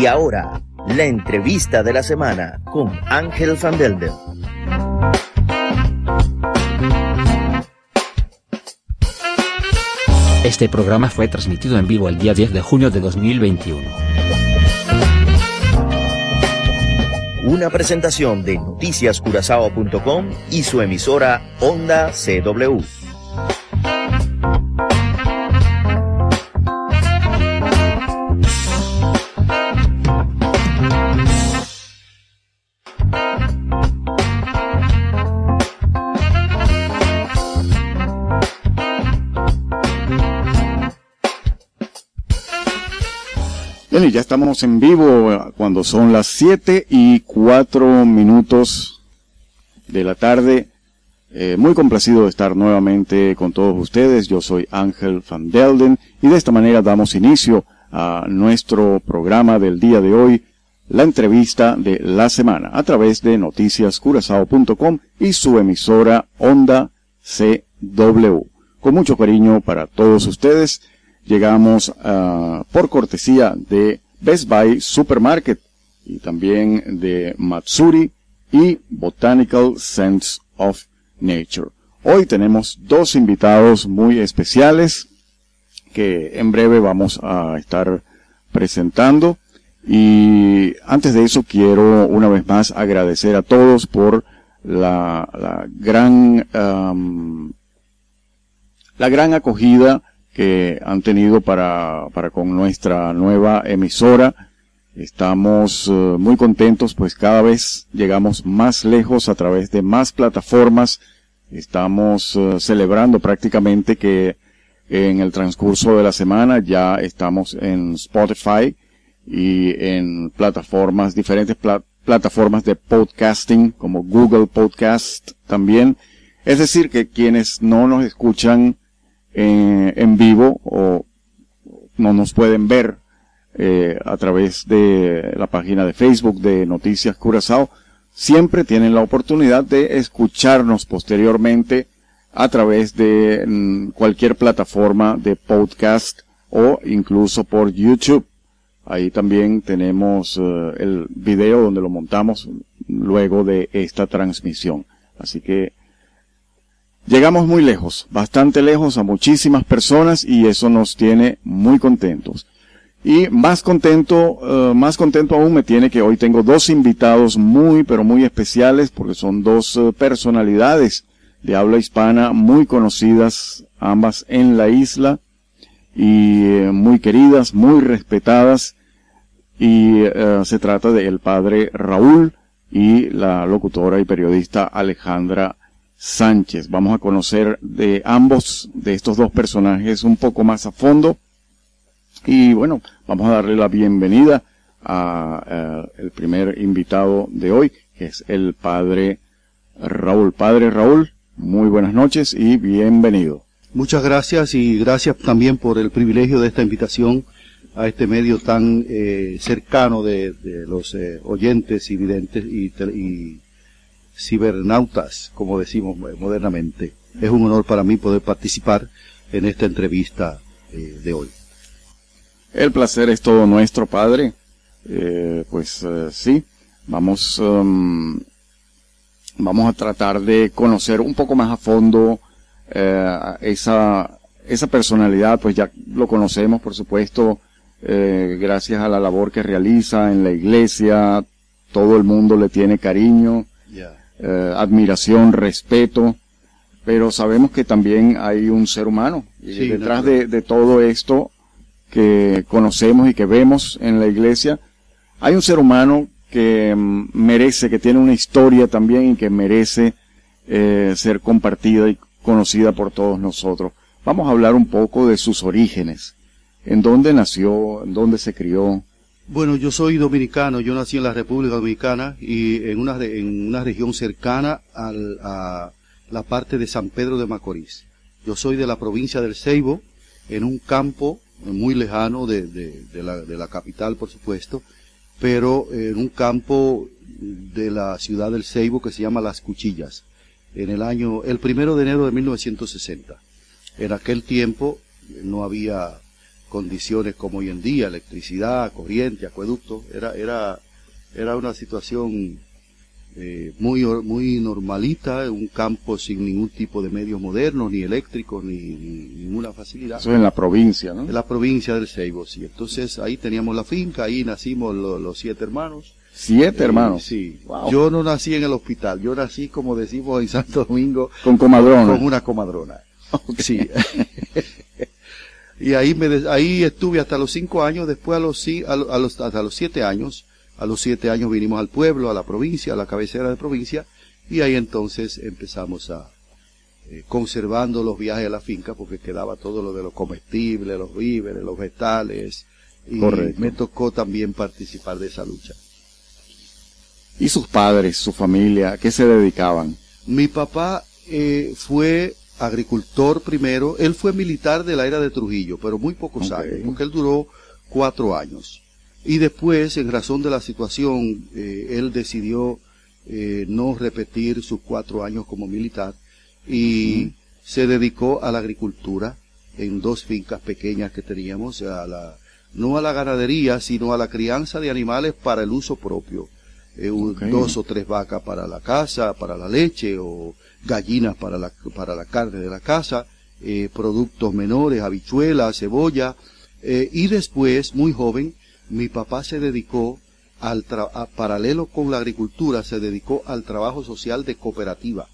Y ahora, la entrevista de la semana con Ángel Van Delden. Este programa fue transmitido en vivo el día 10 de junio de 2021. Una presentación de noticiascurazao.com y su emisora Onda CW. Y ya estamos en vivo cuando son las 7 y 4 minutos de la tarde. Eh, muy complacido de estar nuevamente con todos ustedes. Yo soy Ángel Van Delden y de esta manera damos inicio a nuestro programa del día de hoy, la entrevista de la semana, a través de noticiascurazao.com y su emisora Onda CW. Con mucho cariño para todos ustedes llegamos uh, por cortesía de Best Buy Supermarket y también de Matsuri y Botanical Sense of Nature. Hoy tenemos dos invitados muy especiales que en breve vamos a estar presentando. Y antes de eso quiero una vez más agradecer a todos por la, gran, la gran acogida que han tenido para, para con nuestra nueva emisora. Estamos uh, muy contentos, pues cada vez llegamos más lejos a través de más plataformas. Estamos uh, celebrando prácticamente que en el transcurso de la semana ya estamos en Spotify y en plataformas, diferentes pla plataformas de podcasting como Google Podcast también. Es decir, que quienes no nos escuchan en, en vivo o no nos pueden ver eh, a través de la página de Facebook de Noticias Curazao, siempre tienen la oportunidad de escucharnos posteriormente a través de mm, cualquier plataforma de podcast o incluso por YouTube. Ahí también tenemos uh, el video donde lo montamos luego de esta transmisión. Así que llegamos muy lejos, bastante lejos a muchísimas personas y eso nos tiene muy contentos. Y más contento, uh, más contento aún me tiene que hoy tengo dos invitados muy, pero muy especiales porque son dos uh, personalidades de habla hispana muy conocidas ambas en la isla y eh, muy queridas, muy respetadas y se trata del padre Raúl y la locutora y periodista Alejandra Sánchez. Vamos a conocer de ambos, de estos dos personajes un poco más a fondo. Y bueno, vamos a darle la bienvenida a, el primer invitado de hoy, que es el padre Raúl. Padre Raúl, muy buenas noches y bienvenido. Muchas gracias y gracias también por el privilegio de esta invitación a este medio tan eh, cercano de, de los eh, oyentes y videntes y, y cibernautas, como decimos modernamente. Es un honor para mí poder participar en esta entrevista eh, de hoy. El placer es todo nuestro, Padre. Eh, pues eh, sí, vamos, um, vamos a tratar de conocer un poco más a fondo eh, esa, esa personalidad, pues ya lo conocemos, por supuesto, gracias a la labor que realiza en la iglesia, todo el mundo le tiene cariño. Eh, admiración, respeto, pero sabemos que también hay un ser humano y Sí, detrás de todo esto que conocemos y que vemos en la iglesia, hay un ser humano que mm, merece, que tiene una historia también y que merece eh, ser compartida y conocida por todos nosotros. Vamos a hablar un poco de sus orígenes, en dónde nació, en dónde se crió. Bueno, yo soy dominicano, yo nací en la República Dominicana y en una, en una región cercana al- a la parte de San Pedro de Macorís. Yo soy de la provincia del Ceibo, en un campo muy lejano de, de- de la, de la capital, por supuesto, pero en un campo de la ciudad del Ceibo que se llama Las Cuchillas, en el año, el primero de enero de 1960. En aquel tiempo no había condiciones como hoy en día, electricidad, corriente, acueducto, era, era, era una situación eh, muy, muy normalita, un campo sin ningún tipo de medios modernos, ni eléctricos, ni, ninguna facilidad. Eso es en la provincia, ¿no? En la provincia del Ceibo, sí. Entonces ahí teníamos la finca, ahí nacimos los siete hermanos. Siete hermanos. Sí. Yo no nací en el hospital, yo nací, como decimos en Santo Domingo, con comadrona. Con una comadrona. Sí. y ahí me ahí estuve hasta los cinco años, después a los, a los hasta los siete años a los siete años vinimos al pueblo, a la provincia, a la cabecera de provincia, y ahí entonces empezamos a, eh, conservando los viajes a la finca, porque quedaba todo lo de los comestibles, los víveres, los vegetales, y me tocó también participar de esa lucha. ¿Y sus padres, su familia, a qué se dedicaban? Mi papá eh, fue agricultor primero, él fue militar de la era de Trujillo, pero muy pocos años, porque él duró cuatro años. Y después, en razón de la situación, eh, él decidió eh, no repetir sus cuatro años como militar y se dedicó a la agricultura en dos fincas pequeñas que teníamos, a la, no a la ganadería, sino a la crianza de animales para el uso propio. Eh, dos o tres vacas para la casa, para la leche, o gallinas para la, para la carne de la casa, productos menores, habichuelas, cebolla, y después, muy joven, mi papá se dedicó al paralelo con la agricultura, se dedicó al trabajo social de cooperativa.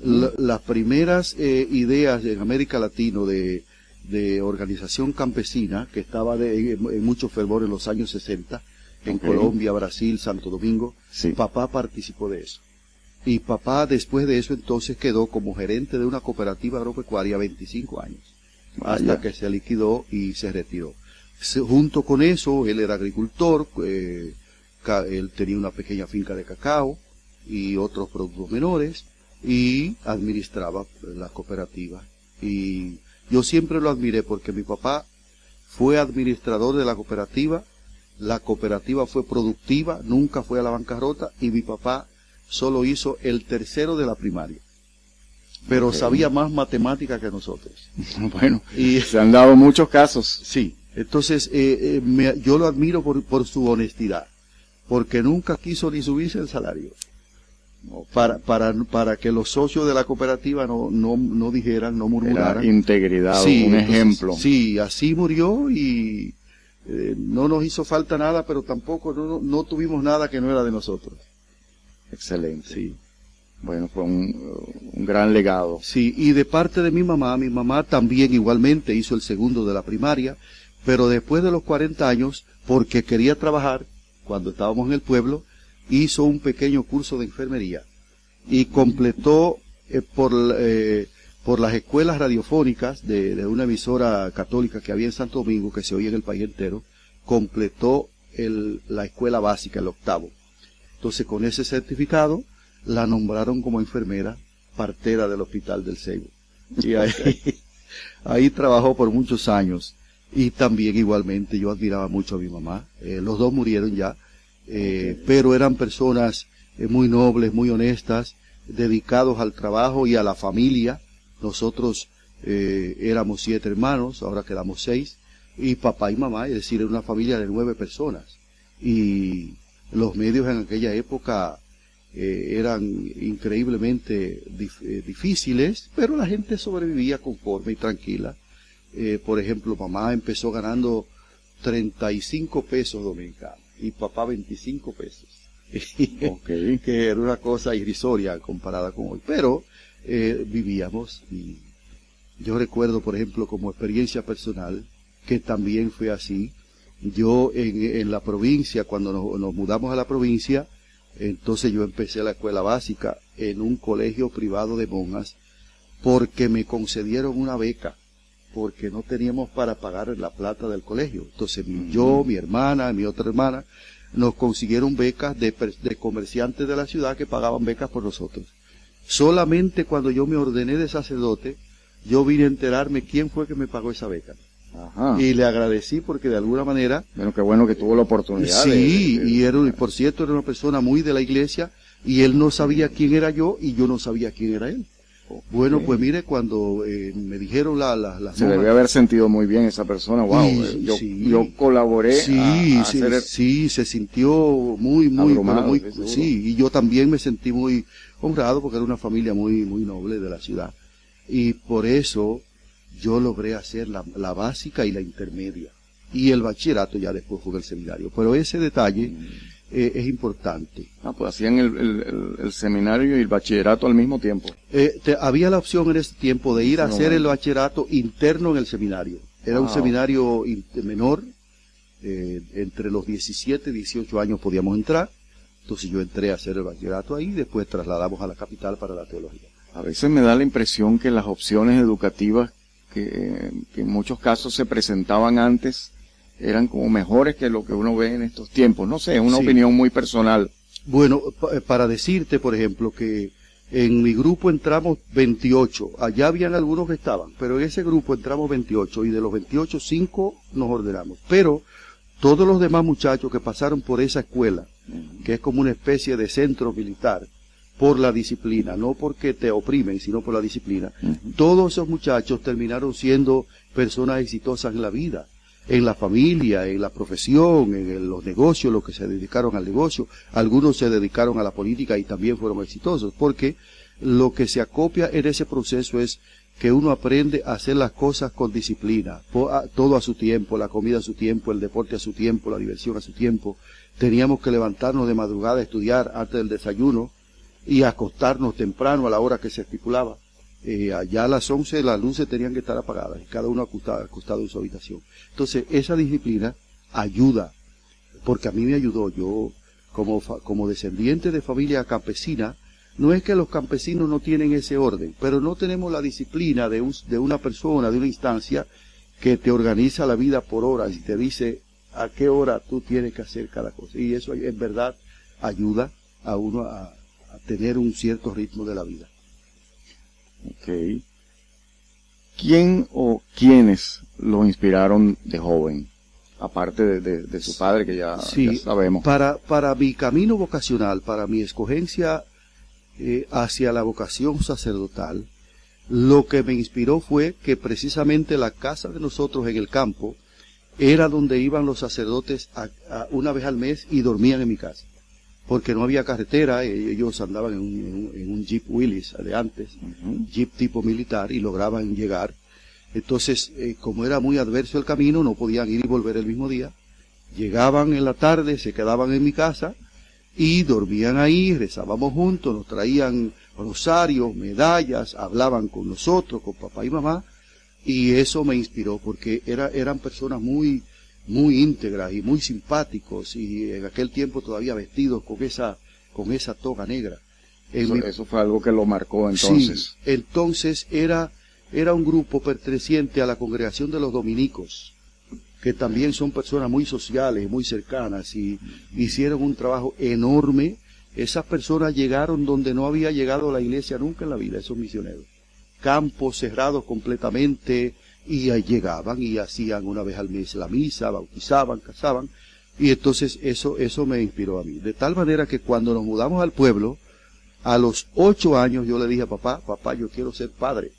las primeras eh, ideas en América Latina de, organización campesina, que estaba en, mucho fervor en los años 60, en Colombia, Brasil, Santo Domingo, papá participó de eso. Y papá después de eso entonces quedó como gerente de una cooperativa agropecuaria 25 años, hasta que se liquidó y se retiró junto con eso, él era agricultor, eh, él tenía una pequeña finca de cacao y otros productos menores y administraba la cooperativa. Y yo siempre lo admiré porque mi papá fue administrador de la cooperativa, la cooperativa fue productiva, nunca fue a la bancarrota y mi papá solo hizo el tercero de la primaria. Pero sabía más matemática que nosotros. Bueno, y se han dado muchos casos. Sí, entonces, eh, eh, yo lo admiro por, su honestidad, porque nunca quiso ni subirse el salario. Para, para, para que los socios de la cooperativa no, no, no dijeran, no murmuraran. integridad, un ejemplo. Sí, así murió y eh, no nos hizo falta nada, pero tampoco no, no, tuvimos nada que no era de nosotros. Excelente. Sí. Bueno, fue un, un, gran legado. Sí, y de parte de mi mamá, mi mamá también igualmente hizo el segundo de la primaria pero después de los 40 años, porque quería trabajar, cuando estábamos en el pueblo, hizo un pequeño curso de enfermería y completó eh, por, eh, por las escuelas radiofónicas de, una emisora católica que había en Santo Domingo, que se oía en el país entero, completó el, la escuela básica, el octavo. Entonces, con ese certificado, la nombraron como enfermera partera del hospital del Seibo. Y ahí, ahí trabajó por muchos años. Y también igualmente yo admiraba mucho a mi mamá. Eh, los dos murieron ya, eh, pero eran personas eh, muy nobles, muy honestas, dedicados al trabajo y a la familia. Nosotros éramos siete hermanos, ahora quedamos seis, y papá y mamá, es decir, era una familia de nueve personas. Y los medios en aquella época eran increíblemente difíciles, pero la gente sobrevivía conforme y tranquila eh, por ejemplo, mamá empezó ganando 35 pesos dominicanos y papá 25 pesos. que era una cosa irrisoria comparada con hoy. Pero eh, vivíamos y yo recuerdo, por ejemplo, como experiencia personal, que también fue así. Yo en, en la provincia, cuando nos, nos, mudamos a la provincia, entonces yo empecé la escuela básica en un colegio privado de monjas porque me concedieron una beca porque no teníamos para pagar la plata del colegio. Entonces yo, mi hermana, mi otra hermana, nos consiguieron becas de, comerciantes de la ciudad que pagaban becas por nosotros. Solamente cuando yo me ordené de sacerdote, yo vine a enterarme quién fue que me pagó esa beca. Y le agradecí porque de alguna manera... Bueno, qué bueno que tuvo la oportunidad. Sí, y era, por cierto era una persona muy de la iglesia y él no sabía quién era yo y yo no sabía quién era él. Bueno, pues mire, cuando eh, me dijeron la, la, las Se debe haber sentido muy bien esa persona. Wow, eh, yo, sí. yo colaboré Sí, a, a sí, hacer sí, se sintió muy, muy, Abrumado, muy- sí, y yo también me sentí muy honrado porque era una familia muy, muy noble de la ciudad. Y por eso yo logré hacer la, la básica y la intermedia. Y el bachillerato ya después fue el seminario. Pero ese detalle eh, es importante. Ah, pues hacían el, el- el- el seminario y el bachillerato al mismo tiempo. Eh, te- había la opción en ese tiempo de ir a No, hacer el bachillerato interno en el seminario. Era un Wow. seminario in- menor, eh, entre los 17 y 18 años podíamos entrar. Entonces yo entré a hacer el bachillerato ahí y después trasladamos a la capital para la teología. A veces me da la impresión que las opciones educativas que, que en muchos casos se presentaban antes eran como mejores que lo que uno ve en estos tiempos. No sé, es una Sí. opinión muy personal. Bueno, eh, para decirte, por ejemplo, que en mi grupo entramos 28. Allá habían algunos que estaban, pero en ese grupo entramos 28 y de los 28, 5 nos ordenamos. Pero todos los demás muchachos que pasaron por esa escuela, que es como una especie de centro militar, por la disciplina, no porque te oprimen, sino por la disciplina, todos esos muchachos terminaron siendo personas exitosas en la vida, en la familia, en la profesión, en el- los negocios, los que se dedicaron al negocio, algunos se dedicaron a la política y también fueron exitosos, porque lo que se acopia en ese proceso es que uno aprende a hacer las cosas con disciplina, todo a su tiempo, la comida a su tiempo, el deporte a su tiempo, la diversión a su tiempo. Teníamos que levantarnos de madrugada a estudiar antes del desayuno y acostarnos temprano a la hora que se estipulaba. Eh, allá a las 11 las luces tenían que estar apagadas y cada uno acostado, acostado en su habitación. Entonces, esa disciplina ayuda, porque a mí me ayudó. Yo, como, como descendiente de familia campesina, no es que los campesinos no tienen ese orden, pero no tenemos la disciplina de, un- de una persona, de una instancia que te organiza la vida por horas y te dice a qué hora tú tienes que hacer cada cosa. Y eso en verdad ayuda a uno a tener un cierto ritmo de la vida. Ok. ¿Quién o quiénes lo inspiraron de joven? Aparte de, de- de su padre, que ya, Sí, ya sabemos. Para, para mi camino vocacional, para mi escogencia eh, hacia la vocación sacerdotal, lo que me inspiró fue que precisamente la casa de nosotros en el campo era donde iban los sacerdotes a- a- una vez al mes y dormían en mi casa. Porque no había carretera, eh, ellos andaban en un, en un- Jeep Willis de antes, jeep tipo militar y lograban llegar. Entonces, eh, como era muy adverso el camino, no podían ir y volver el mismo día. Llegaban en la tarde, se quedaban en mi casa y dormían ahí, rezábamos juntos, nos traían rosarios, medallas, hablaban con nosotros, con papá y mamá, y eso me inspiró porque era, eran personas muy, muy íntegras y muy simpáticos y en aquel tiempo todavía vestidos con esa, con esa toga negra. En Eso, mi- eso fue algo que lo marcó entonces. Sí, entonces era, era un grupo perteneciente a la congregación de los dominicos, que también son personas muy sociales, muy cercanas, y hicieron un trabajo enorme. Esas personas llegaron donde no había llegado la iglesia nunca en la vida, esos misioneros. Campos cerrados completamente, y ahí llegaban y hacían una vez al mes la misa, bautizaban, casaban, y entonces eso, eso me inspiró a mí. De tal manera que cuando nos mudamos al pueblo, a los ocho años yo le dije a papá, papá, yo quiero ser padre.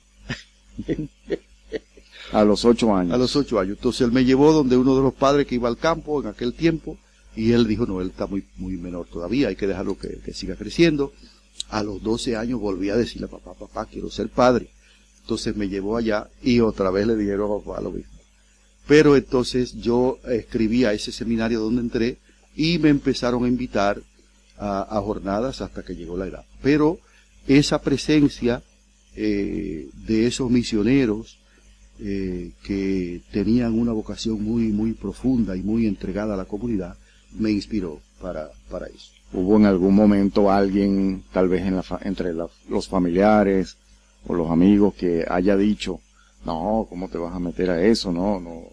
A los ocho años. A los ocho años. Entonces él me llevó donde uno de los padres que iba al campo en aquel tiempo y él dijo, no, él está muy, muy menor todavía, hay que dejarlo que, que siga creciendo. A los doce años volví a decirle a papá, papá, quiero ser padre. Entonces me llevó allá y otra vez le dijeron a papá lo mismo. Pero entonces yo escribí a ese seminario donde entré y me empezaron a invitar a, jornadas hasta que llegó la edad. Pero esa presencia eh, de esos misioneros eh, que tenían una vocación muy, muy profunda y muy entregada a la comunidad, me inspiró para, para eso. ¿Hubo en algún momento alguien, tal vez en la entre la- los familiares o los amigos, que haya dicho, no, ¿cómo te vas a meter a eso? No, no.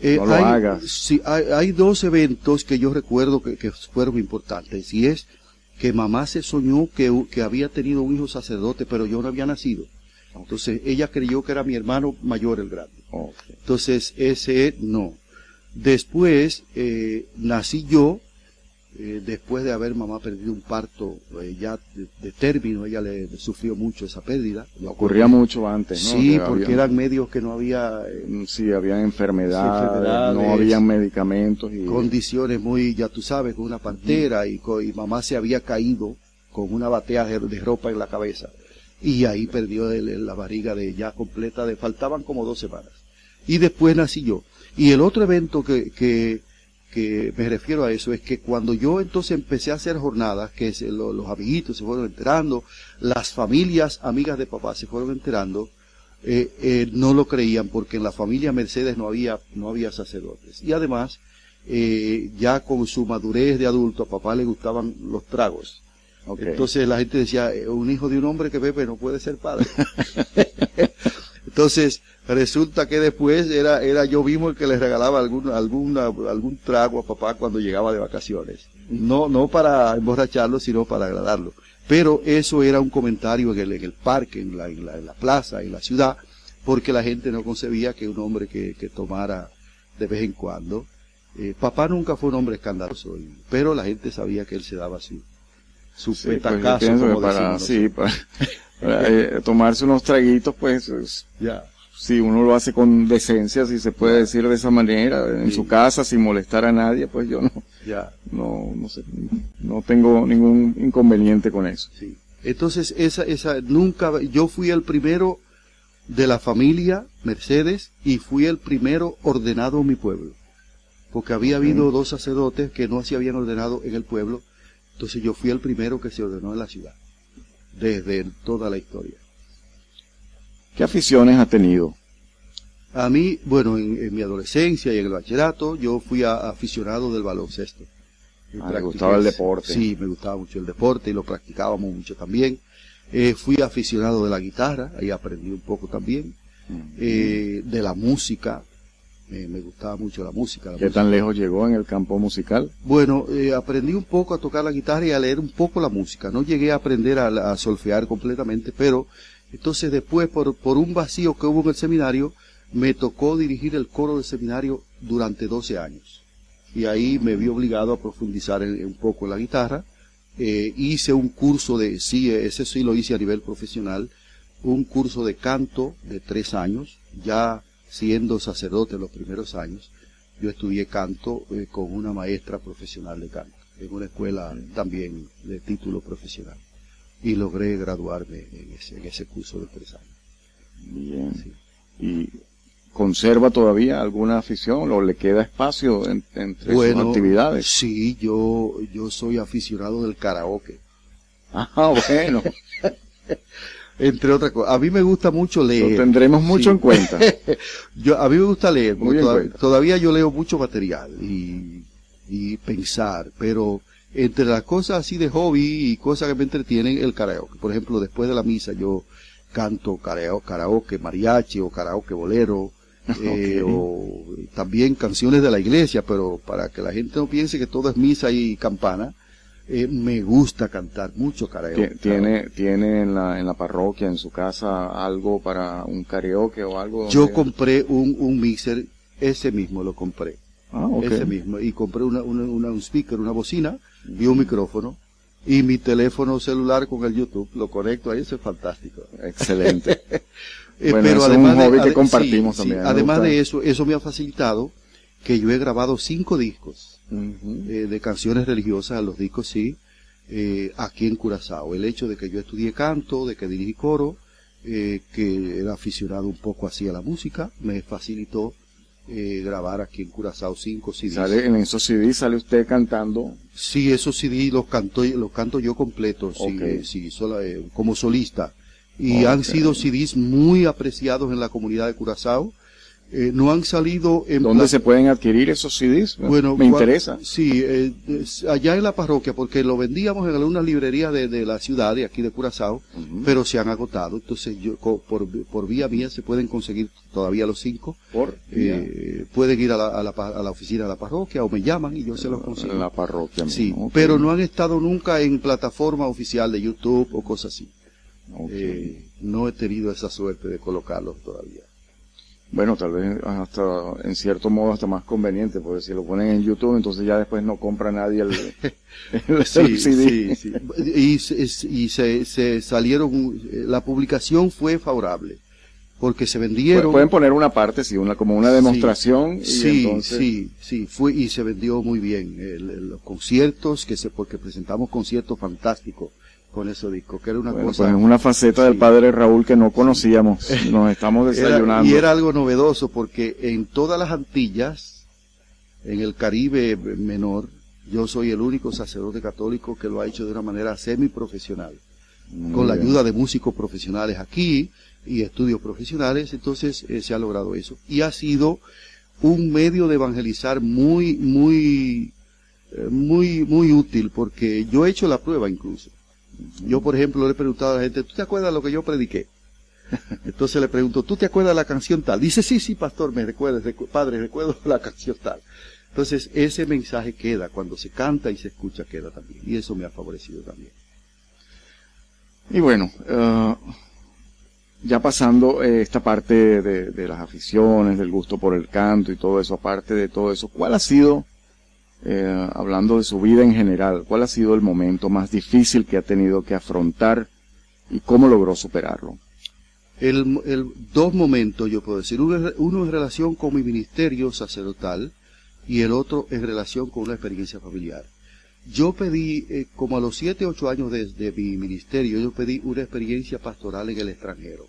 Eh, No lo hay, hagas. sí, hay, hay dos eventos que yo recuerdo que, que fueron importantes. Y es que mamá se soñó que, que había tenido un hijo sacerdote, pero yo no había nacido. Entonces ella creyó que era mi hermano mayor el grande. Entonces ese no. Después eh, nací yo eh, después de haber mamá perdido un parto eh, ya de, de término, ella le, le sufrió mucho esa pérdida. Ocurría mucho antes, ¿no? Sí, Que porque había- eran medios que no había eh, Mm, Sí, habían enfermedades, no habían medicamentos y condiciones muy, ya tú sabes, con una pantera y, mamá se había caído con una batea de, de ropa en la cabeza y ahí perdió el- el- la barriga de ya completa, de faltaban como dos semanas. Y después nací yo. Y el otro evento que, que, que me refiero a eso es que cuando yo entonces empecé a hacer jornadas, que se- lo- los amiguitos se fueron enterando, las familias amigas de papá se fueron enterando, eh, eh, no lo creían porque en la familia Mercedes no había, no había sacerdotes. Y además, eh, ya con su madurez de adulto, a papá le gustaban los tragos. Entonces la gente decía, "Eh, un hijo de un hombre que bebe no puede ser padre. Entonces resulta que después era, era yo mismo el que le regalaba algún, alguna, algún trago a papá cuando llegaba de vacaciones. No, no para emborracharlo, sino para agradarlo. Pero eso era un comentario en el, en el parque, en la, en, la, en la plaza, en la ciudad, porque la gente no concebía que un hombre que, que tomara de vez en cuando. eh, papá nunca fue un hombre escandaloso, pero la gente sabía que él se daba su, su Sí, pues, petacazo, como para, decimos sí, para, para, eh, tomarse unos traguitos, pues, es- Ya. Si uno lo hace con decencia, si se puede decir de esa manera, en Sí. su casa, sin molestar a nadie, pues yo no, Ya, no, no sé, no tengo ningún inconveniente con eso. sí. Entonces, esa, esa, nunca, yo fui el primero de la familia Mercedes y fui el primero ordenado en mi pueblo. Porque había habido dos sacerdotes que no se habían ordenado en el pueblo. Entonces yo fui el primero que se ordenó en la ciudad. Desde toda la historia. ¿Qué aficiones ha tenido? A mí, bueno, en, en mi adolescencia y en el bachillerato, yo fui a- aficionado del baloncesto. Y Ah, gustaba el deporte. Sí, me gustaba mucho el deporte y lo practicábamos mucho también. Eh, fui aficionado de la guitarra, ahí aprendí un poco también. Eh, de la música, eh, me gustaba mucho la música. la ¿Qué música. tan lejos llegó en el campo musical? Bueno, eh, aprendí un poco a tocar la guitarra y a leer un poco la música. No llegué a aprender a, a solfear completamente, pero entonces después, por, por un vacío que hubo en el seminario, me tocó dirigir el coro del seminario durante 12 años. Y ahí me vi obligado a profundizar en- en un poco en la guitarra. Eh, hice un curso de, sí, ese sí lo hice a nivel profesional, un curso de canto de tres años, ya siendo sacerdote en los primeros años. Yo estudié canto eh, con una maestra profesional de canto, en una escuela también de título profesional. Y logré graduarme en ese, en ese curso de tres años. Bien. Sí. ¿Y conserva todavía alguna afición o le queda espacio en- entre sus actividades? sí, yo, yo soy aficionado del karaoke. Ah, bueno, Entre otras cosas, a mí me gusta mucho leer. lo tendremos mucho Sí. en cuenta. Yo, a mí me gusta leer, porque toda- todavía yo leo mucho material y, y pensar, pero entre las cosas así de hobby y cosas que me entretienen, el karaoke. Por ejemplo, después de la misa yo canto karao- karaoke mariachi o karaoke bolero, eh, o también canciones de la iglesia, pero para que la gente no piense que todo es misa y campana, eh, me gusta cantar mucho karaoke. Tie- ¿Tiene, tiene en, la, en la parroquia, en su casa, algo para un karaoke o algo? Yo compré un, un mixer, ese mismo lo compré. Ah, ok. ese mismo y compré una, una, una- un speaker, una bocina y un micrófono y mi teléfono celular con el YouTube lo conecto ahí, eso es fantástico. Excelente. Eh, Bueno, eso es un hobby que compartimos también, además gusta. de eso, eso me ha facilitado que yo he grabado cinco discos eh, de canciones religiosas, los discos sí, eh, aquí en Curazao. El hecho de que yo estudié canto, de que dirigí coro, eh, que era aficionado un poco así a la música, me facilitó eh, grabar aquí en Curazao cinco CDs. Sale, en esos CDs sale usted cantando. Sí, esos CD los canto, los canto yo completos, sí, Ok. eh, sí, sola- eh, como solista. Y han sido CDs muy apreciados en la comunidad de Curazao. Eh, no han salido en ¿Dónde se pueden adquirir esos CDs? bueno, Me interesa. Sí, eh, allá en la parroquia, porque lo vendíamos en algunas librerías de, de la ciudad, de aquí de Curazao, pero se han agotado. Entonces, yo por, por vía mía se pueden conseguir todavía los cinco. Por Eh, pueden ir a la, a, la, a la oficina de la parroquia o me llaman y yo se los consigo. en la parroquia. Sí, pero no han estado nunca en plataforma oficial de YouTube o cosas así. Eh, no he tenido esa suerte de colocarlos todavía. Bueno, tal vez hasta en cierto modo hasta más conveniente, porque si lo ponen en YouTube, entonces ya después no compra nadie el, el Sí, CD. sí, sí. Y, se- y se, se salieron, la publicación fue favorable, porque se vendieron. Pueden poner una parte, sí, una como una demostración y sí, entonces sí, sí, fue y se vendió muy bien. Los conciertos, que se, porque presentamos conciertos fantásticos con ese disco, que era una bueno, cosa. pues es una faceta del padre Raúl que no conocíamos. Nos estamos Era- desayunando. y era algo novedoso porque en todas las Antillas, en el Caribe menor, yo soy el único sacerdote católico que lo ha hecho de una manera semiprofesional, Muy con la ayuda de músicos profesionales aquí y estudios profesionales, entonces eh, se ha logrado eso. Y ha sido un medio de evangelizar muy, muy, eh, muy, muy útil porque yo he hecho la prueba incluso. Yo, por ejemplo, le he preguntado a la gente, ¿tú te acuerdas lo que yo prediqué? Entonces le pregunto, ¿tú te acuerdas la canción tal? Dice, sí, sí, pastor, me recuerdo, recu- padre, recuerdo la canción tal. Entonces, ese mensaje queda, cuando se canta y se escucha, queda también. Y eso me ha favorecido también. Y bueno, eh, ya pasando eh, esta parte de, de las aficiones, del gusto por el canto y todo eso, aparte de todo eso, ¿cuál ha sido, eh, hablando de su vida en general, cuál ha sido el momento más difícil que ha tenido que afrontar y cómo logró superarlo? El, dos momentos, yo puedo decir. Uno, uno en relación con mi ministerio sacerdotal y el otro en relación con una experiencia familiar. Yo pedí, eh, como a los siete, ocho años de, de mi ministerio, yo pedí una experiencia pastoral en el extranjero.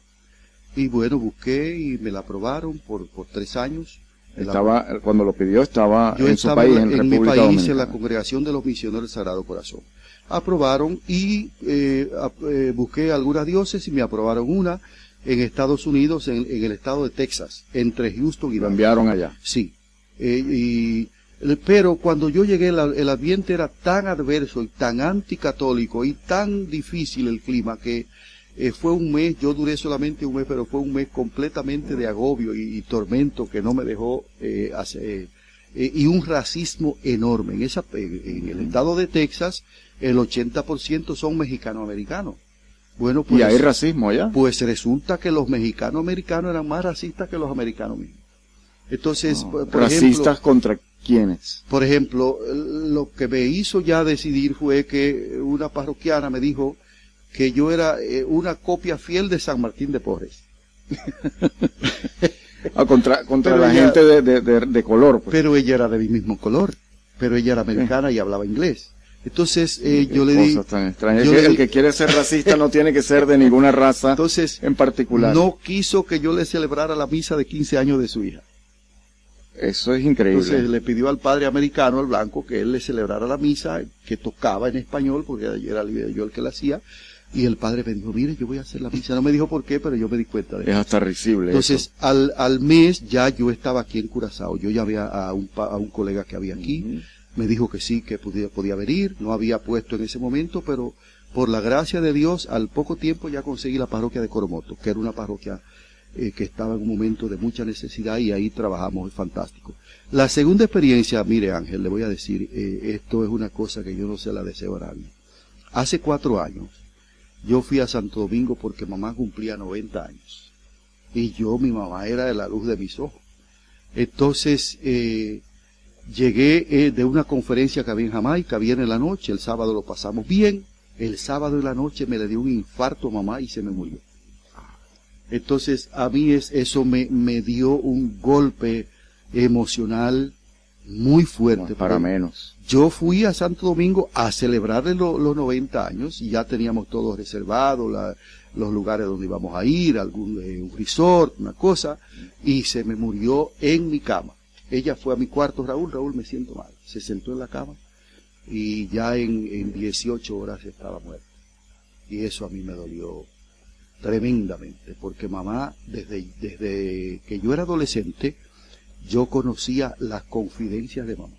Y bueno, busqué y me la aprobaron por, por tres años. Estaba, cuando lo pidió, estaba yo en su país, en, en, en mi República país, en la congregación de los misioneros del Sagrado Corazón. Aprobaron y eh, eh, busqué algunas diócesis y me aprobaron una en Estados Unidos, en, en el estado de Texas, entre Houston y Lo enviaron allá. Sí. Eh, y, pero cuando yo llegué, la- el ambiente era tan adverso y tan anticatólico y tan difícil el clima que eh, fue un mes, yo duré solamente un mes, pero fue un mes completamente de agobio y, y tormento que no me dejó eh, hacer, eh, eh, y un racismo enorme. En, esa, en, el estado de Texas, el 80% son mexicano-americanos. Bueno, pues, y hay racismo allá. pues resulta que los mexicanos americanos eran más racistas que los americanos mismos. Entonces, No, por, por racistas ejemplo, contra quiénes. por ejemplo, lo que me hizo ya decidir fue que una parroquiana me dijo que yo era eh, una copia fiel de San Martín de Porres. Ah, contra contra Pero la ella- gente de, de, de- de color. Pues. Pero ella era de mi mismo color, pero ella era americana y hablaba inglés. Entonces, eh, yo le di, tan extrañas. yo Es que le el di- que quiere ser racista no tiene que ser de ninguna raza entonces, en particular. no quiso que yo le celebrara la misa de 15 años de su hija. Eso es increíble. Entonces le pidió al padre americano, al blanco, que él le celebrara la misa, que tocaba en español, porque era yo el que la hacía. Y el padre me dijo, mire, yo voy a hacer la misa. No me dijo por qué, pero yo me di cuenta de es eso. hasta risible. Entonces, al, al mes ya yo estaba aquí en Curazao. Yo ya había a un, a un colega que había aquí. Me dijo que sí, que podía, podía venir. No había puesto en ese momento, pero por la gracia de Dios, al poco tiempo ya conseguí la parroquia de Coromoto, que era una parroquia eh, que estaba en un momento de mucha necesidad y ahí trabajamos, es fantástico. La segunda experiencia, mire Ángel, le voy a decir, eh, esto es una cosa que yo no se la deseo a nadie. Hace cuatro años, yo fui a Santo Domingo porque mamá cumplía 90 años. Y yo, mi mamá era de la luz de mis ojos. Entonces, eh, llegué eh, de una conferencia que había en Jamaica, viene en la noche, el sábado lo pasamos bien, el sábado en la noche me le dio un infarto a mamá y se me murió. Entonces, a mí es, eso me, me dio un golpe emocional muy fuerte. No, para menos. Yo fui a Santo Domingo a celebrarle lo- los 90 años y ya teníamos todo reservado, la- los lugares donde íbamos a ir, algún eh, un resort, una cosa, y se me murió en mi cama. Ella fue a mi cuarto, Raúl, Raúl, me siento mal. Se sentó en la cama y ya en, en 18 horas estaba muerta. Y eso a mí me dolió tremendamente, porque mamá, desde, desde que yo era adolescente, yo conocía las confidencias de mamá.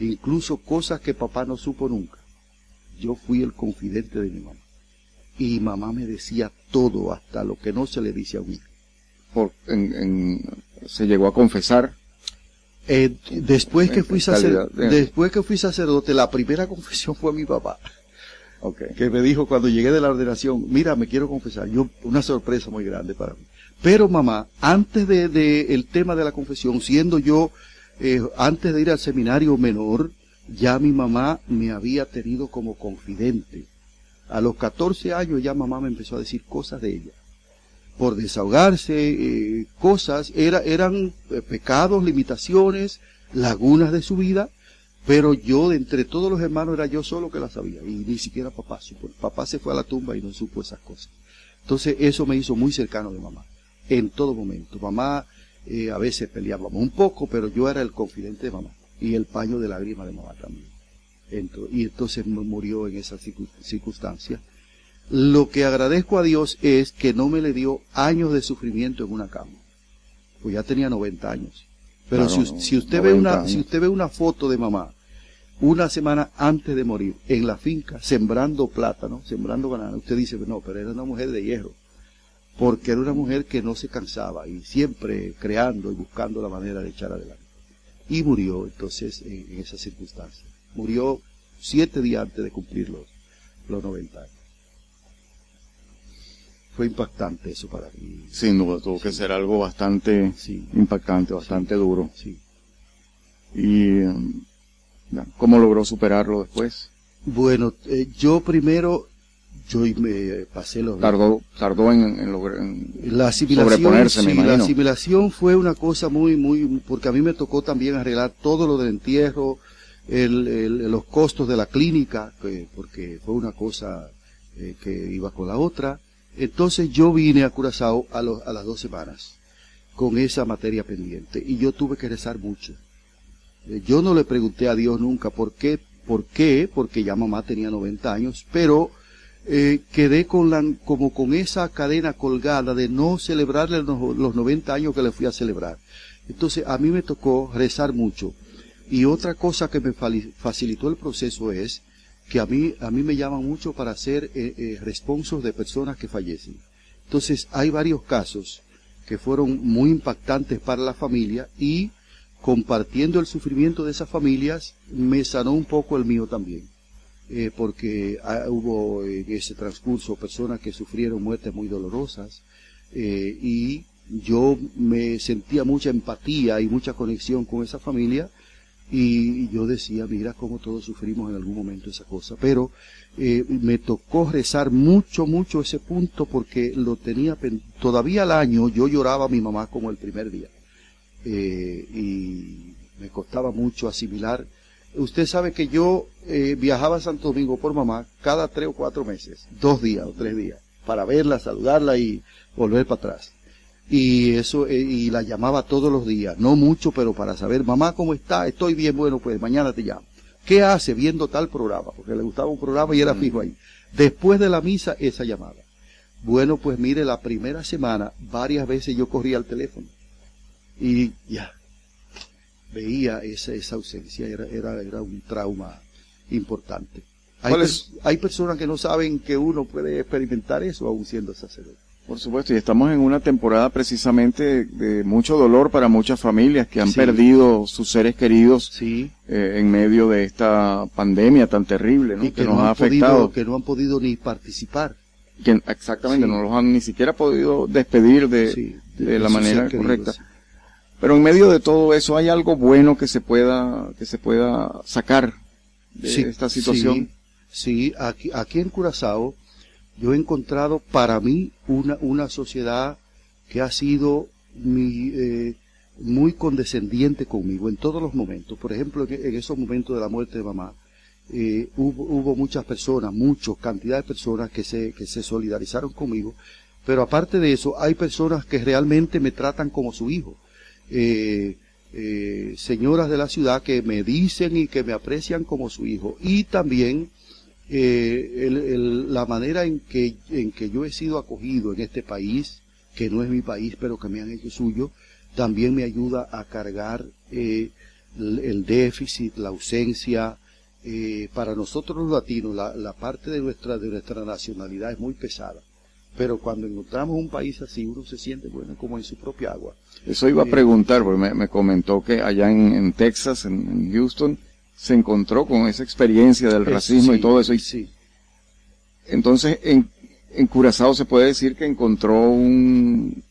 Incluso cosas que papá no supo nunca. Yo fui el confidente de mi mamá. Y mamá me decía todo, hasta lo que no se le dice a un hijo. Por- en- en- se llegó a confesar. Eh, después que fui después que fui sacerdote, la primera confesión fue a mi papá, que me dijo cuando llegué de la ordenación, mira, me quiero confesar. Yo, una sorpresa muy grande para mí. Pero mamá, antes de, de el tema de la confesión, siendo yo, eh, antes de ir al seminario menor, ya mi mamá me había tenido como confidente. A los 14 años ya mamá me empezó a decir cosas de ella. Por desahogarse, eh, cosas, era, eran eh, pecados, limitaciones, lagunas de su vida, pero yo, de entre todos los hermanos, era yo solo que la sabía, y ni siquiera papá supo. Papá se fue a la tumba y no supo esas cosas. Entonces, eso me hizo muy cercano de mamá, en todo momento. Mamá, eh, a veces peleábamos un poco, pero yo era el confidente de mamá, y el paño de lágrimas de mamá también. y entonces murió en esa circunstancia. Lo que agradezco a Dios es que no me le dio años de sufrimiento en una cama, pues ya tenía 90 años pero si, usted ve una, si usted ve una foto de mamá, una semana antes de morir, en la finca, sembrando plátano, sembrando banana, usted dice, no, pero era una mujer de hierro, porque era una mujer que no se cansaba y siempre creando y buscando la manera de echar adelante. Y murió entonces en, esa circunstancia. Murió siete días antes de cumplir los, los 90 años fue impactante eso para mí. Sin duda, tuvo que ser algo bastante impactante, bastante duro. Sí. ¿Y um, cómo logró superarlo después? Bueno, eh, yo primero, yo me pasé los... Tardó, tardó en, lograr la asimilación, sobreponerse, me imagino. La asimilación fue una cosa muy, muy, porque a mí me tocó también arreglar todo lo del entierro, el, los costos de la clínica, porque fue una cosa eh, que iba con la otra entonces yo vine a Curazao a, a las dos semanas con esa materia pendiente y yo tuve que rezar mucho. Eh, yo no le pregunté a Dios nunca por qué, por qué, porque ya mamá tenía 90 años, pero eh, quedé con la, como con esa cadena colgada de no celebrarle los, los 90 años que le fui a celebrar. Entonces a mí me tocó rezar mucho. Y otra cosa que me facilitó el proceso es que a mí, a mí me llaman mucho para hacer eh, eh, responsos de personas que fallecen. Entonces, hay varios casos que fueron muy impactantes para la familia y compartiendo el sufrimiento de esas familias, me sanó un poco el mío también. Eh, porque ah, hubo en ese transcurso personas que sufrieron muertes muy dolorosas y yo me sentía mucha empatía y mucha conexión con esa familia y yo decía, mira cómo todos sufrimos en algún momento esa cosa. Pero eh, me tocó rezar mucho, mucho ese punto porque lo tenía, todavía al año yo lloraba a mi mamá como el primer día. Eh, y me costaba mucho asimilar. Usted sabe que yo eh, viajaba a Santo Domingo por mamá cada tres o cuatro meses, dos días o tres días, para verla, saludarla y volver para atrás y eso eh, y la llamaba todos los días, no mucho, pero para saber, mamá, ¿cómo está? Estoy bien, bueno, pues mañana te llamo. ¿Qué hace viendo tal programa? Porque le gustaba un programa y era fijo ahí. Después de la misa, esa llamada. Bueno, pues mire, la primera semana, varias veces yo corría al teléfono y ya, veía esa, esa ausencia, era, era, era un trauma importante. Hay, hay personas que no saben que uno puede experimentar eso aún siendo sacerdote. Por supuesto, y estamos en una temporada precisamente de mucho dolor para muchas familias que han perdido sus seres queridos sí. Eh, en medio de esta pandemia tan terrible ¿no? que, nos ha afectado. que no han podido ni participar. Que, exactamente, no los han ni siquiera podido despedir de, de, la manera correcta. Pero en medio de todo eso hay algo bueno que se pueda, que se pueda sacar de esta situación. Sí, aquí, aquí en Curazao yo he encontrado para mí una, una sociedad que ha sido mi, eh, muy condescendiente conmigo en todos los momentos. Por ejemplo, en, esos momentos de la muerte de mamá, eh, hubo, hubo, muchas personas, muchas cantidad de personas que se, que se solidarizaron conmigo, pero aparte de eso, hay personas que realmente me tratan como su hijo. Eh, señoras de la ciudad que me dicen y que me aprecian como su hijo. Y también eh, la manera en que, en que yo he sido acogido en este país, que no es mi país, pero que me han hecho suyo, también me ayuda a cargar eh, el, déficit, la ausencia. Eh, para nosotros los latinos, la, la, parte de nuestra, de nuestra nacionalidad es muy pesada. Pero cuando encontramos un país así, uno se siente bueno como en su propia agua. Eso iba a preguntar, porque me, comentó que allá en, Texas, en Houston, se encontró con esa experiencia del racismo y todo eso. Y, sí. Entonces, en, en Curazao se puede decir que encontró un,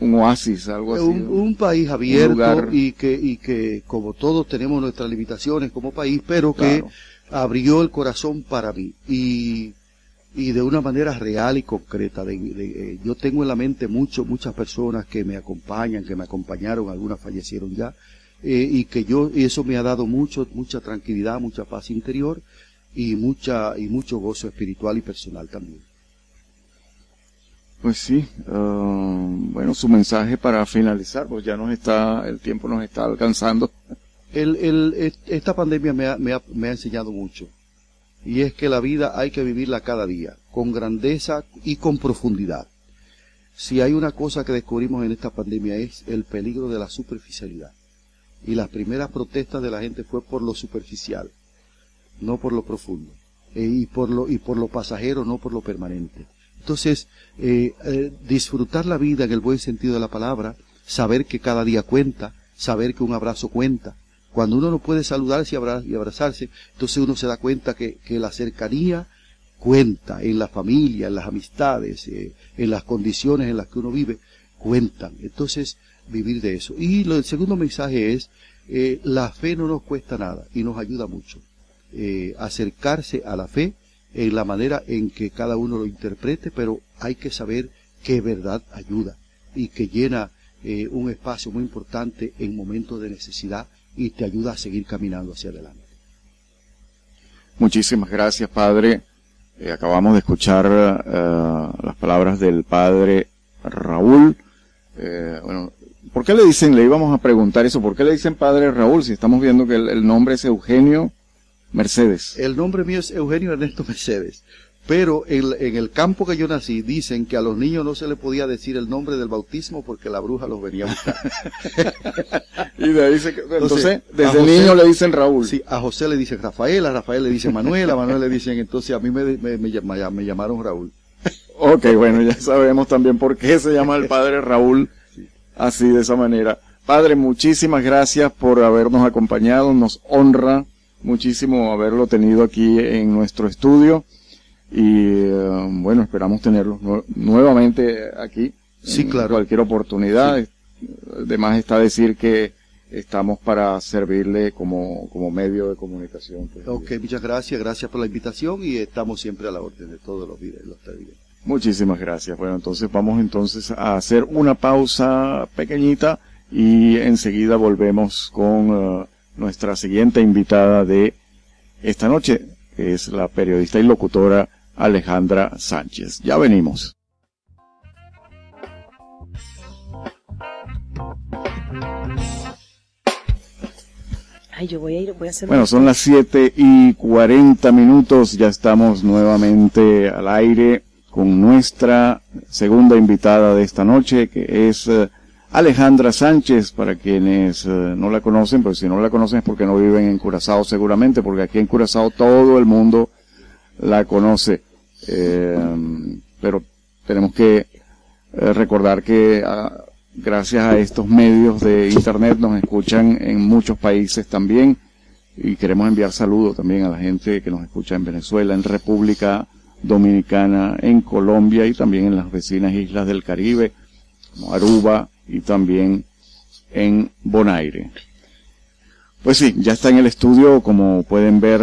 un oasis, algo así. Un, un país abierto y que y que como todos tenemos nuestras limitaciones como país, pero que Claro. abrió el corazón para mí y y de una manera real y concreta. De- de- eh, yo tengo en la mente mucho, muchas personas que me acompañan, que me acompañaron, algunas fallecieron ya, eh, y que yo, y eso me ha dado mucho, mucha tranquilidad, mucha paz interior y mucha, y mucho gozo espiritual y personal también. Pues sí, ah, bueno, su mensaje para finalizar, pues ya nos está, el tiempo nos está alcanzando. El, el, est- esta pandemia me ha, me, ha, me ha enseñado mucho. Y es que la vida hay que vivirla cada día, con grandeza y con profundidad. Si hay una cosa que descubrimos en esta pandemia es el peligro de la superficialidad. Y las primeras protestas de la gente fue por lo superficial, no por lo profundo. Eh, y, por lo, y por lo pasajero, no por lo permanente. Entonces, eh, eh, disfrutar la vida en el buen sentido de la palabra, saber que cada día cuenta, saber que un abrazo cuenta. Cuando uno no puede saludarse y, abra- y abrazarse, entonces uno se da cuenta que, que la cercanía cuenta en la familia, en las amistades, eh, en las condiciones en las que uno vive, cuentan. Entonces, vivir de eso. Y lo, el segundo mensaje es, eh, la fe no nos cuesta nada y nos ayuda mucho. Eh, acercarse a la fe en la manera en que cada uno lo interprete, pero hay que saber que verdad ayuda y que llena un espacio muy importante en momentos de necesidad y te ayuda a seguir caminando hacia adelante. Muchísimas gracias, Padre. Eh, acabamos de escuchar eh, las palabras del Padre Raúl. Eh, bueno, ¿por qué le dicen, le íbamos a preguntar eso, ¿por qué le dicen Padre Raúl si estamos viendo que el, el nombre es Eugenio Mercedes? El nombre mío es Eugenio Ernesto Mercedes, pero en, en el campo que yo nací dicen que a los niños no se le podía decir el nombre del bautismo porque la bruja los venía a buscar. Y de ahí se, entonces, desde José- niño le dicen Raúl. Sí, a José le dicen Rafael, a Rafael le dicen Manuel, a Manuel le dicen, entonces a mí me, me, me llama- me llamaron Raúl. Ok, bueno, ya sabemos también por qué se llama el Padre Raúl así de esa manera. Padre, muchísimas gracias por habernos acompañado, nos honra muchísimo haberlo tenido aquí en nuestro estudio y eh, bueno, esperamos tenerlo nue- nuevamente aquí. Sí, en claro. Cualquier oportunidad. Además está decir que estamos para servirle como, como medio de comunicación. pues. Ok, muchas gracias, gracias por la invitación y estamos siempre a la orden de todos los videos. Los televidentes. Muchísimas gracias. Bueno, entonces vamos entonces a hacer una pausa pequeñita y enseguida volvemos con eh, nuestra siguiente invitada de esta noche, que es la periodista y locutora Alejandra Sánchez. Ya venimos. Ay, yo voy a ir, voy a hacer Bueno, son las 7 y 40 minutos, ya estamos nuevamente al aire con nuestra segunda invitada de esta noche, que es eh, Alejandra Sánchez, para quienes eh, no la conocen, pero si no la conocen es porque no viven en Curazao seguramente, porque aquí en Curazao todo el mundo la conoce. Eh, pero tenemos que eh, recordar que ah, gracias a estos medios de internet nos escuchan en muchos países también y queremos enviar saludos también a la gente que nos escucha en Venezuela, en República Dominicana, en Colombia y también en las vecinas islas del Caribe, como Aruba y también en Bonaire. Pues sí, ya está en el estudio, como pueden ver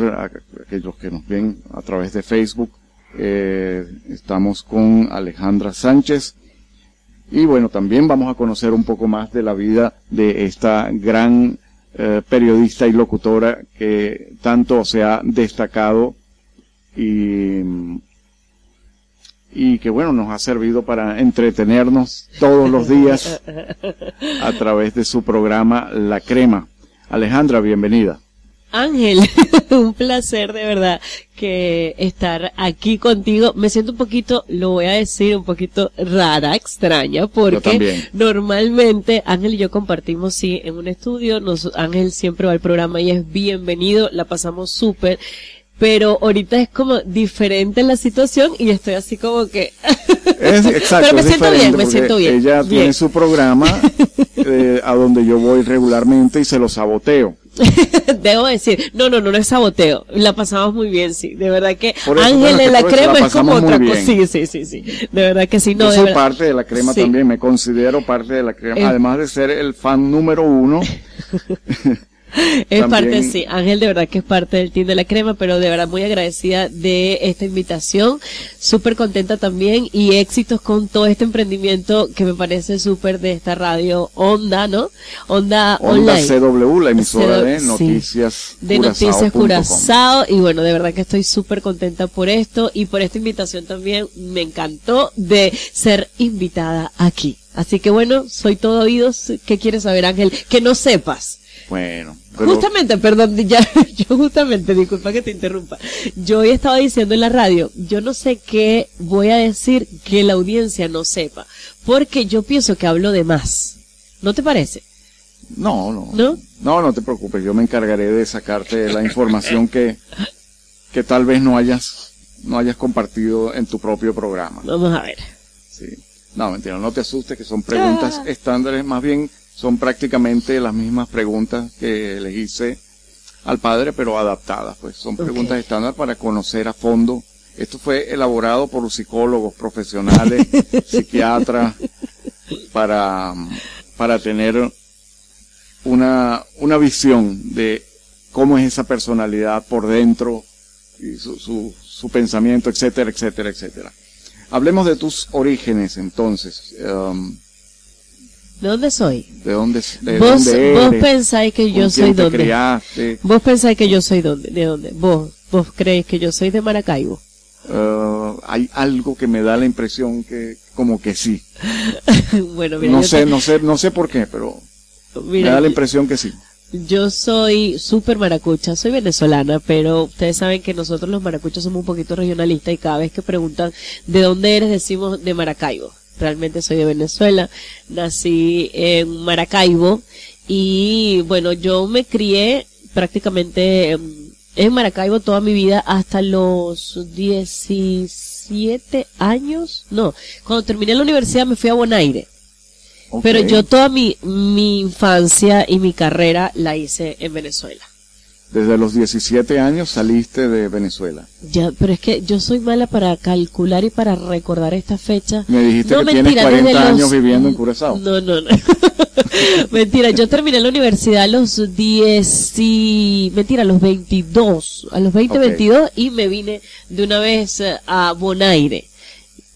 aquellos que nos ven a través de Facebook. eh, estamos con Alejandra Sánchez. Y bueno, también vamos a conocer un poco más de la vida de esta gran eh, periodista y locutora que tanto se ha destacado y, y que bueno, nos ha servido para entretenernos todos los días a través de su programa La Crema. Alejandra, bienvenida. Ángel, un placer de verdad que estar aquí contigo. Me siento un poquito, lo voy a decir, un poquito rara, extraña, porque normalmente Ángel y yo compartimos sí en un estudio. Nos, Ángel siempre va al programa y es bienvenido, la pasamos súper. Pero ahorita es como diferente la situación y estoy así como que... Es, exacto, Pero me siento bien, me siento bien. Ella Bien. tiene su programa eh, a donde yo voy regularmente y se lo saboteo. Debo decir, no, no, no, no es saboteo. La pasamos muy bien, sí. De verdad que Ángel en la crema es como otra cosa. Sí, sí, sí, sí. De verdad que sí, no, Yo de soy verdad. parte de la crema Sí. también, me considero parte de la crema, Eh. además de ser el fan número uno. Es También- parte, sí. Ángel de verdad que es parte del team de la crema, pero de verdad muy agradecida de esta invitación. Súper contenta también y éxitos con todo este emprendimiento que me parece súper de esta radio Onda, ¿no? Onda, Onda Online. CW, la emisora CW, de sí. noticias de Noticias. Curazao y bueno, de verdad que estoy súper contenta por esto y por esta invitación también. Me encantó de ser invitada aquí. Así que bueno, soy todo oídos. ¿Qué quieres saber, Ángel? Que no sepas. Bueno, pero Justamente, perdón, ya, yo justamente, disculpa que te interrumpa. Yo hoy estaba diciendo en la radio, yo no sé qué voy a decir que la audiencia no sepa, porque yo pienso que hablo de más. ¿No te parece? no, no, ¿No? no, no te preocupes, yo me encargaré de sacarte la información que, que tal vez no hayas, no hayas compartido en tu propio programa. Vamos a ver. Sí. No, mentira, no te asustes, que son preguntas Ah. estándares, más bien son prácticamente las mismas preguntas que le hice al padre, pero adaptadas, pues son preguntas estándar para conocer a fondo. Esto fue elaborado por psicólogos profesionales, psiquiatras, para, para tener una, una visión de cómo es esa personalidad por dentro, y su, su, su pensamiento, etcétera, etcétera, etcétera. Hablemos de tus orígenes, entonces. um, ¿De dónde soy? ¿De dónde, de vos, dónde vos eres? pensáis que yo ¿Con soy dónde? criaste? Vos pensáis que yo soy dónde? ¿De dónde? Vos, vos creéis que yo soy de Maracaibo. Uh, hay algo que me da la impresión que, como que sí. bueno, mira, No sé, te- no sé, no sé por qué, pero me da la impresión que sí. Yo soy súper maracucha, soy venezolana, pero ustedes saben que nosotros los maracuchos somos un poquito regionalistas y cada vez que preguntan de dónde eres decimos de Maracaibo. Realmente soy de Venezuela, nací en Maracaibo y bueno, yo me crié prácticamente en Maracaibo toda mi vida hasta los 17 años. No, cuando terminé la universidad me fui a Bonaire. Ok. Pero yo toda mi, mi infancia y mi carrera la hice en Venezuela. Desde los 17 años saliste de Venezuela. Ya, pero es que yo soy mala para calcular y para recordar esta fecha. Me dijiste No, que tienes mentira, 40 desde años los- viviendo en Curazao. No, no, no. mentira, yo terminé la universidad a los 10 y... Mentira, a los 22. A los 20, Ok. 22 y me vine de una vez eh, a Bonaire.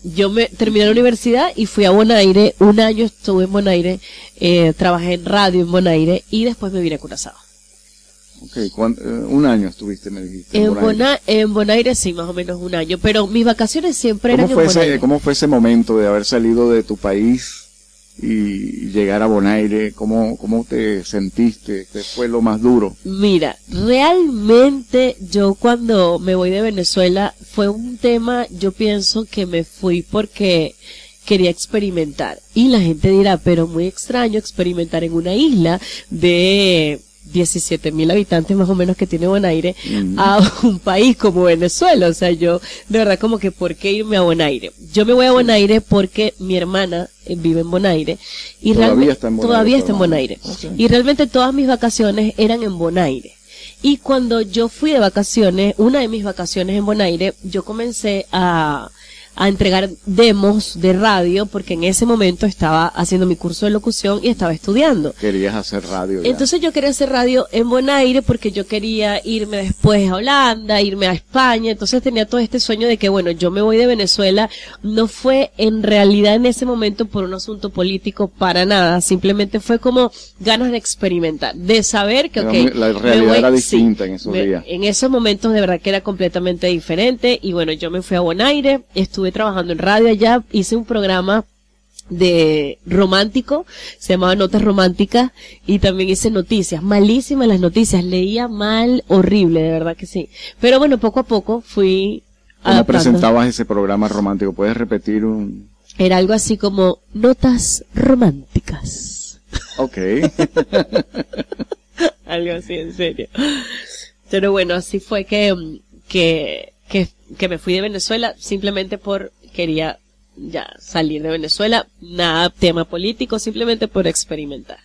Yo me terminé la universidad y fui a Bonaire. Un año estuve en Bonaire. eh, trabajé en radio en Bonaire y después me vine a Curazao. Ok, ¿cuán- eh, un año estuviste, me dijiste. En, Bonaire. Bona- en Bonaire sí, más o menos un año. Pero mis vacaciones siempre ¿Cómo eran fue, en Bonaire. ese, ¿Cómo fue ese momento de haber salido de tu país y llegar a Bonaire? ¿Cómo, cómo te sentiste? ¿Qué fue lo más duro? Mira, realmente yo cuando me voy de Venezuela fue un tema, yo pienso que me fui porque quería experimentar. Y la gente dirá, pero muy extraño experimentar en una isla de 17 mil habitantes más o menos que tiene Bonaire Mm. a un país como Venezuela. O sea, yo de verdad como que ¿por qué irme a Bonaire? Yo me voy a Bonaire porque mi hermana eh, vive en Bonaire y Todavía realmente está en Bonaire, todavía está en. Bonaire. Y realmente todas mis vacaciones eran en Bonaire. Y cuando yo fui de vacaciones, una de mis vacaciones en Bonaire, yo comencé a, a entregar demos de radio porque en ese momento estaba haciendo mi curso de locución y estaba estudiando. Querías hacer radio. ya. Entonces yo quería hacer radio en Bonaire porque yo quería irme después a Holanda, irme a España, entonces tenía todo este sueño de que bueno, yo me voy de Venezuela, no fue en realidad en ese momento por un asunto político para nada, simplemente fue como ganas de experimentar, de saber que Era ok, muy- la realidad era sí, distinta en esos días. En esos momentos de verdad que era completamente diferente y bueno, yo me fui a Bonaire, estuve trabajando en radio allá, hice un programa de romántico, se llamaba Notas Románticas, y también hice noticias, malísimas las noticias, leía mal, horrible, de verdad que sí. Pero bueno, poco a poco fui ¿Cómo adaptando. presentabas ese programa romántico? ¿Puedes repetir un...? Era algo así como Notas Románticas. Ok. algo así, en serio. Pero bueno, así fue que, que, que, que me fui de Venezuela simplemente por quería ya salir de Venezuela, nada tema político, simplemente por experimentar.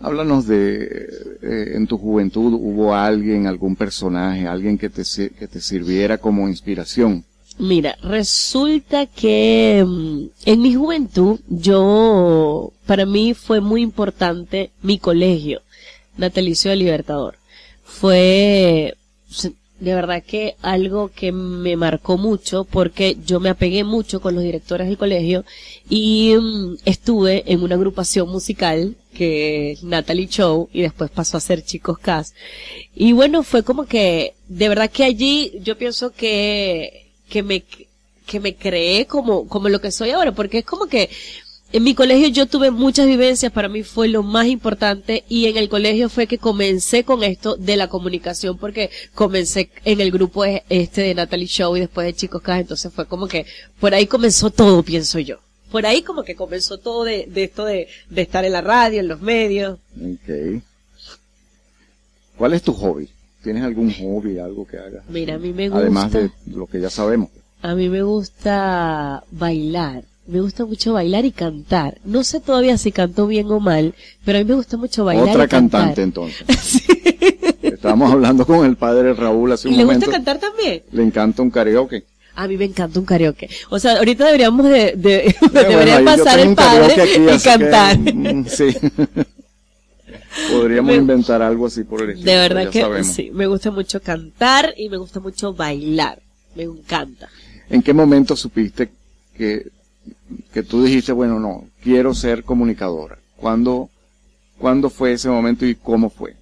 Háblanos de, eh, en tu juventud, ¿hubo alguien, algún personaje, alguien que te, que te sirviera como inspiración? Mira, resulta que mm, en mi juventud yo, para mí fue muy importante mi colegio, Natalicio de Libertador. Fue de verdad que algo que me marcó mucho porque yo me apegué mucho con los directores del colegio y mm, estuve en una agrupación musical que es Natalie Show y después pasó a ser Chicos Cas. Y bueno, fue como que de verdad que allí yo pienso que que me que me creé como como lo que soy ahora porque es como que en mi colegio yo tuve muchas vivencias, para mí fue lo más importante y en el colegio fue que comencé con esto de la comunicación porque comencé en el grupo e, este de Natalie Show y después de Chicos Caja, entonces fue como que por ahí comenzó todo, pienso yo. Por ahí como que comenzó todo de, de esto de, de estar en la radio, en los medios. Okay. ¿Cuál es tu hobby? ¿Tienes algún hobby, algo que hagas? Mira, a mí me gusta. Además de lo que ya sabemos. A mí me gusta bailar me gusta mucho bailar y cantar. No sé todavía si canto bien o mal, pero a mí me gusta mucho bailar Otra y cantante entonces. Estábamos hablando con el padre Raúl hace un ¿Le momento. ¿Le gusta cantar también? Le encanta un karaoke. A mí me encanta un karaoke. O sea, ahorita deberíamos de, de debería pasar el padre y cantar. Mm, sí. Podríamos inventar algo así por el estilo. De verdad que sí, me gusta mucho cantar y me gusta mucho bailar. Me encanta. ¿En qué momento supiste que que tú dijiste, bueno, no, quiero ser comunicadora? ¿Cuándo, ¿Cuándo fue ese momento y cómo fue?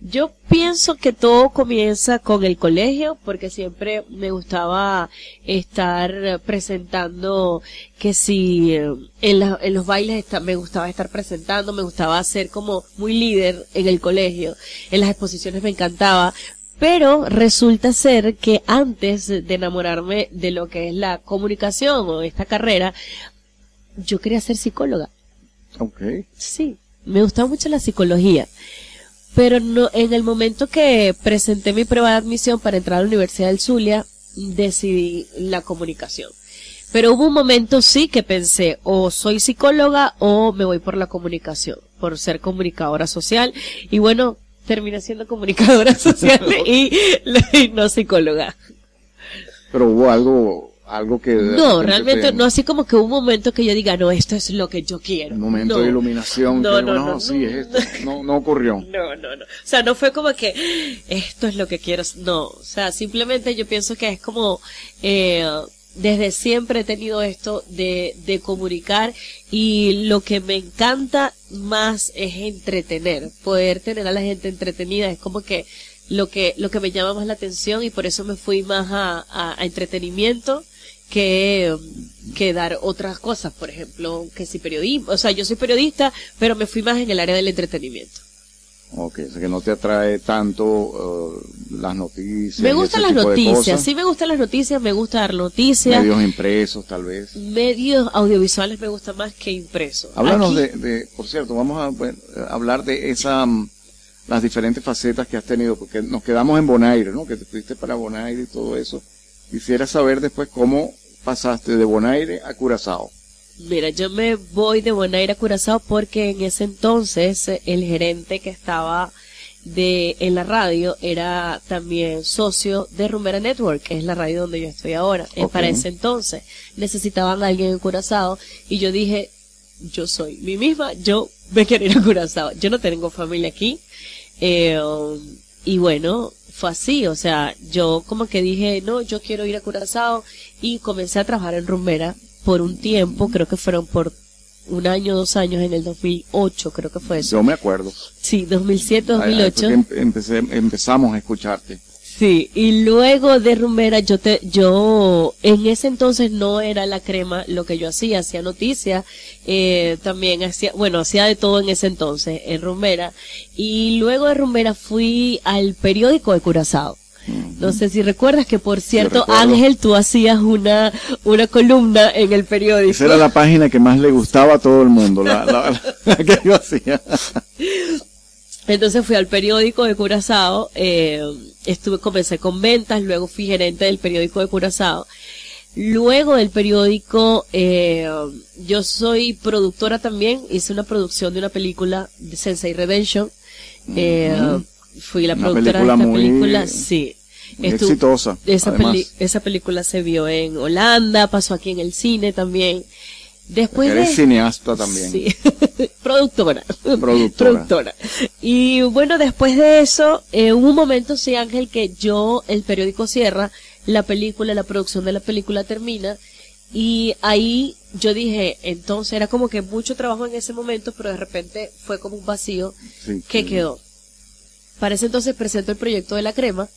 Yo pienso que todo comienza con el colegio, porque siempre me gustaba estar presentando que si eh, en, en los bailes me gustaba estar presentando, me gustaba ser como muy líder en el colegio, en las exposiciones me encantaba, pero resulta ser que antes de enamorarme de lo que es la comunicación o esta carrera, yo quería ser psicóloga. Ok. Sí, me gustaba mucho la psicología. Pero no, en el momento que presenté mi prueba de admisión para entrar a la Universidad del Zulia, decidí la comunicación. Pero hubo un momento sí que pensé, o soy psicóloga o me voy por la comunicación, por ser comunicadora social. Y bueno, terminé siendo comunicadora social y, no psicóloga. Pero hubo algo, algo que... No, realmente no, así como que un momento que yo diga, no, esto es lo que yo quiero. Un momento de iluminación. No, no, no, sí, es esto. No, no ocurrió. No, no, no. O sea, no fue como que esto es lo que quiero. No, o sea, simplemente yo pienso que es como, eh, desde siempre he tenido esto de, de comunicar y lo que me encanta más es entretener, poder tener a la gente entretenida, es como que lo que, lo que me llama más la atención y por eso me fui más a, a, entretenimiento que, que dar otras cosas, por ejemplo, que si periodismo, o sea, yo soy periodista, pero me fui más en el área del entretenimiento. Ok, o sea que no te atrae tanto uh, las noticias. Me gustan las noticias, sí me gustan las noticias, me gusta dar noticias. Medios impresos, tal vez. Medios audiovisuales me gustan más que impresos. Háblanos de, de, por cierto, vamos a hablar de esa, mm, las diferentes facetas que has tenido, porque nos quedamos en Bonaire, ¿no? Que te fuiste para Bonaire y todo eso. Quisiera saber después cómo pasaste de Bonaire a Curazao. Mira, yo me voy de Bonaire a Curazao porque en ese entonces el gerente que estaba de en la radio era también socio de Rumbera Network, que es la radio donde yo estoy ahora. Eh, para ese entonces necesitaban a alguien en Curazao y yo dije, yo soy mi misma, yo me quiero ir a Curazao. Yo no tengo familia aquí. Eh, y bueno, fue así, o sea, yo como que dije, no, yo quiero ir a Curazao y comencé a trabajar en Rumbera por un tiempo, creo que fueron por un año, dos años, en el 2008, creo que fue eso. Yo me acuerdo. Sí, 2007, 2008. Em, empecé, empezamos a escucharte. Sí, y luego de Rumbera yo te, yo, en ese entonces no era la crema lo que yo hacía, hacía noticias, eh, también hacía, bueno, hacía de todo en ese entonces, en Rumbera, y luego de Rumbera fui al periódico de Curazao. No sé si recuerdas que, por cierto, Ángel, tú hacías una, una columna en el periódico. Esa era la página que más le gustaba a todo el mundo, la, la, que yo hacía. Entonces fui al periódico de Curazao, eh, estuve, comencé con ventas, luego fui gerente del periódico de Curazao. Luego del periódico, eh, yo soy productora también, hice una producción de una película de Sensei Redemption. Eh, Fui la Una productora de esta muy- película, sí. Estuvo- exitosa. Esa, además. peli- esa película se vio en Holanda, pasó aquí en el cine también. Después Eres de... cineasta también. Sí. productora. Productora. Productora. Y bueno, después de eso, eh, hubo un momento, sí, Ángel, que yo, el periódico cierra, la película, la producción de la película termina, y ahí yo dije, entonces era como que mucho trabajo en ese momento, pero de repente fue como un vacío Sí, que sí. quedó. Para ese entonces presento el proyecto de la crema,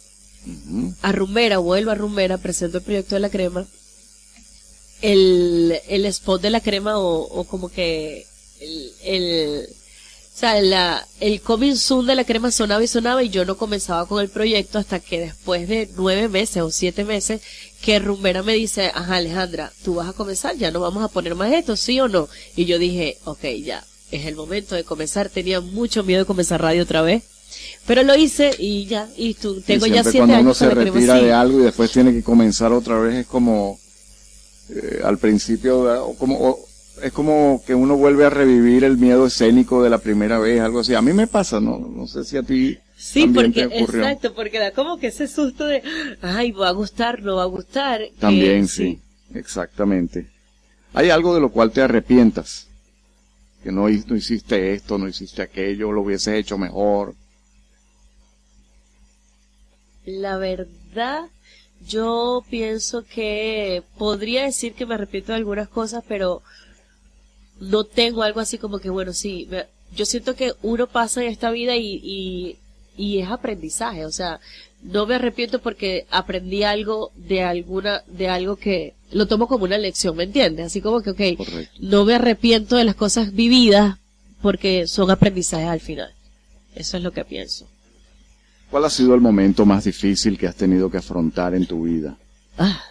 A Rumera, vuelvo a Rumera, presento el proyecto de la crema, el, el spot de la crema o, o como que el, el, o sea, la, el coming soon de la crema sonaba y sonaba y yo no comenzaba con el proyecto hasta que después de nueve meses o siete meses que Rumera me dice, ajá Alejandra, tú vas a comenzar, ya no vamos a poner más esto, sí o no. Y yo dije, ok, ya, es el momento de comenzar, tenía mucho miedo de comenzar radio otra vez. Pero lo hice y ya, y tú, Y tengo ya siempre siete cuando años uno con se retira sí. de algo y después tiene que comenzar otra vez es como eh, al principio. O como o- es como que uno vuelve a revivir el miedo escénico de la primera vez algo así a mí me pasa no no sé si a ti Sí, también porque, te ocurrió exacto, porque da como que ese susto de, ay, va a gustar, no va a gustar. que también sí exactamente hay algo de lo cual te arrepientas que no, no hiciste esto no hiciste aquello lo hubieses hecho mejor La verdad, yo pienso que podría decir que me arrepiento de algunas cosas, pero no tengo algo así como que, bueno, sí, me- yo siento que uno pasa en esta vida y, y, y es aprendizaje, o sea, no me arrepiento porque aprendí algo de alguna, de algo que lo tomo como una lección, ¿me entiendes? Así como que, ok, Correcto. no me arrepiento de las cosas vividas porque son aprendizajes al final. Eso es lo que pienso. ¿Cuál ha sido el momento más difícil que has tenido que afrontar en tu vida? Ah.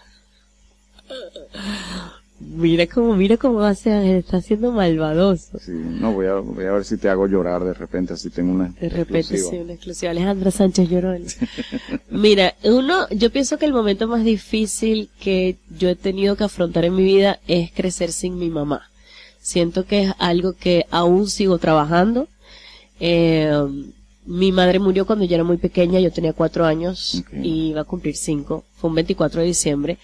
Mira cómo, mira cómo hace está siendo malvadoso. Sí, no, voy a, voy a ver si te hago llorar de repente, así tengo una De repente exclusiva. sí, una exclusiva. Alejandra Sánchez Llorón. Mira, uno, yo pienso que el momento más difícil que yo he tenido que afrontar en mi vida es crecer sin mi mamá. Siento que es algo que aún sigo trabajando. Eh, mi madre murió cuando yo era muy pequeña, yo tenía cuatro años y iba a cumplir cinco. Fue un 24 de diciembre.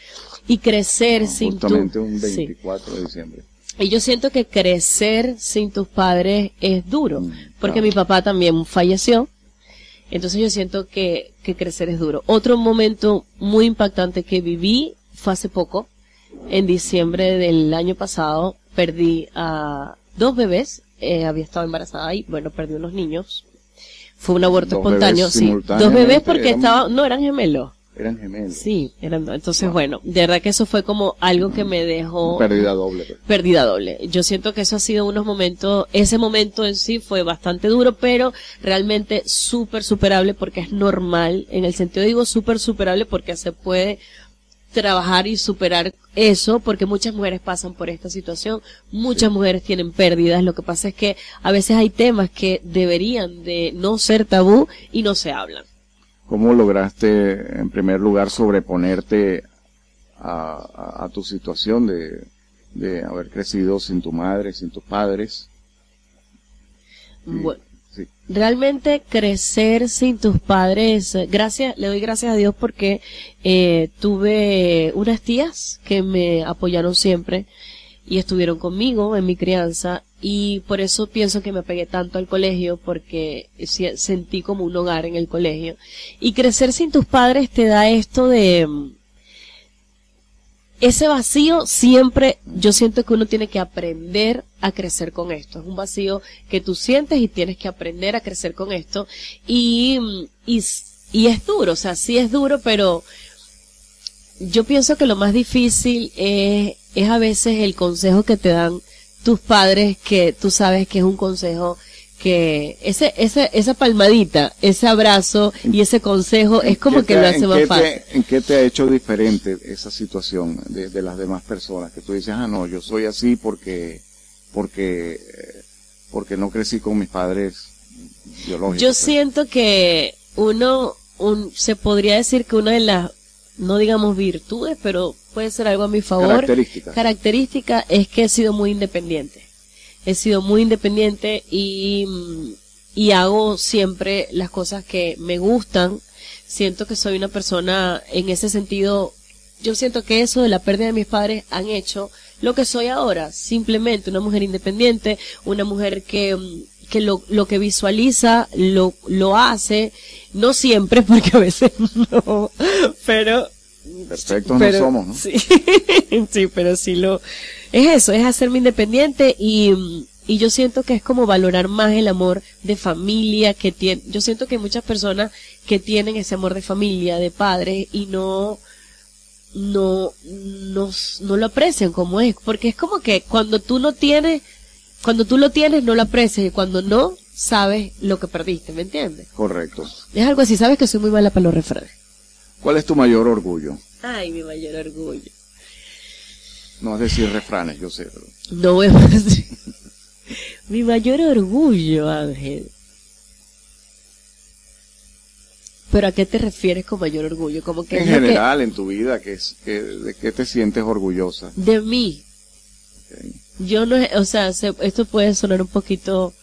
Y crecer sin tu... Justamente un sí. 24 de diciembre. Y yo siento que crecer sin tus padres es duro, Mm, porque claro. mi papá también falleció. Entonces yo siento que, que crecer es duro. Otro momento muy impactante que viví fue hace poco, en diciembre del año pasado, perdí a dos bebés, eh, había estado embarazada y bueno, perdí unos niños. Fue un aborto Dos espontáneo, sí. Dos bebés porque eran- estaban, no eran gemelos. Eran gemelos. Sí, eran dos. Entonces bueno, de verdad que eso fue como algo que me dejó Pérdida doble. pues. pérdida doble. Yo siento que eso ha sido unos momentos, ese momento en sí fue bastante duro, pero realmente súper superable porque es normal, en el sentido digo súper superable porque se puede trabajar y superar eso porque muchas mujeres pasan por esta situación, muchas mujeres tienen pérdidas, lo que pasa es que a veces hay temas que deberían de no ser tabú y no se hablan. ¿Cómo lograste, en primer lugar, sobreponerte a, a- a tu situación de, de haber crecido sin tu madre, sin tus padres? Bueno, realmente crecer sin tus padres, gracias, le doy gracias a Dios porque eh, tuve unas tías que me apoyaron siempre y estuvieron conmigo en mi crianza y por eso pienso que me pegué tanto al colegio porque sentí como un hogar en el colegio. Y crecer sin tus padres te da esto de ese vacío siempre yo siento que uno tiene que aprender a crecer con esto. Es un vacío que tú sientes y tienes que aprender a crecer con esto. Y, y, y es duro, o sea, sí es duro, pero yo pienso que lo más difícil es, es a veces el consejo que te dan tus padres que tú sabes que es un consejo que ese, ese, esa palmadita, ese abrazo y ese consejo es como ¿Qué que te- lo hace más fácil. te- ¿En qué te ha hecho diferente esa situación de, de las demás personas? Que tú dices, ah, no, yo soy así porque, porque, eh, porque no crecí con mis padres biológicos. Yo pues. siento que uno, un, se podría decir que una de las no digamos virtudes, pero puede ser algo a mi favor. Características. Característica es que he sido muy independiente. He sido muy independiente y, y hago siempre las cosas que me gustan. Siento que soy una persona en ese sentido. Yo siento que eso de la pérdida de mis padres han hecho lo que soy ahora. Simplemente una mujer independiente, una mujer que, que lo, lo que visualiza lo, lo hace. No siempre, porque a veces no. Pero Perfectos pero, no somos, ¿no? Sí, sí, pero sí lo... Es eso, es hacerme independiente y, y yo siento que es como valorar más el amor de familia que tiene... Yo siento que hay muchas personas que tienen ese amor de familia, de padre y no... No, no, no lo aprecian como es, porque es como que cuando tú no tienes, cuando tú lo tienes no lo aprecias y cuando no, sabes lo que perdiste, ¿me entiendes? Correcto. Es algo así, sabes que soy muy mala para los refranes. ¿Cuál es tu mayor orgullo? Ay, mi mayor orgullo. No es decir refranes, yo sé, pero No voy a decir. Mi mayor orgullo, Ángel. ¿Pero a qué te refieres con mayor orgullo? Como que en es que- general en tu vida, ¿qué es, qué- ¿de qué te sientes orgullosa? de mí. Yo no, o sea, se- esto puede sonar un poquito,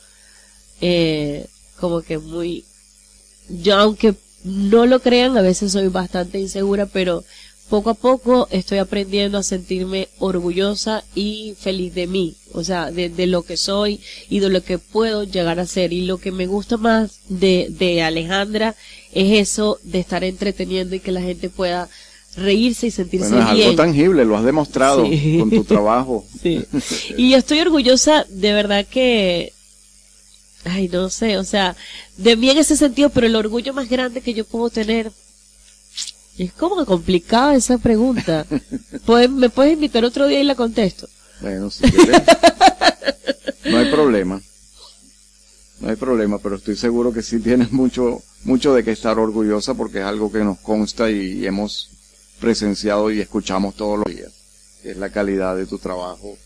eh, como que muy, yo aunque no lo crean, a veces soy bastante insegura, pero poco a poco estoy aprendiendo a sentirme orgullosa y feliz de mí, o sea, de, de lo que soy y de lo que puedo llegar a ser. Y lo que me gusta más de, de Alejandra es eso de estar entreteniendo y que la gente pueda reírse y sentirse Bueno, es bien. algo tangible, lo has demostrado Sí. con tu trabajo. Sí. Y yo estoy orgullosa, de verdad que, ay, no sé, o sea, de mí en ese sentido, pero el orgullo más grande que yo puedo tener, es como complicada esa pregunta. Pues, ¿Me puedes invitar otro día y la contesto? Bueno, si quieres. No hay problema. No hay problema, pero estoy seguro que sí tienes mucho, mucho de que estar orgullosa porque es algo que nos consta y hemos presenciado y escuchamos todos los días. Es la calidad de tu trabajo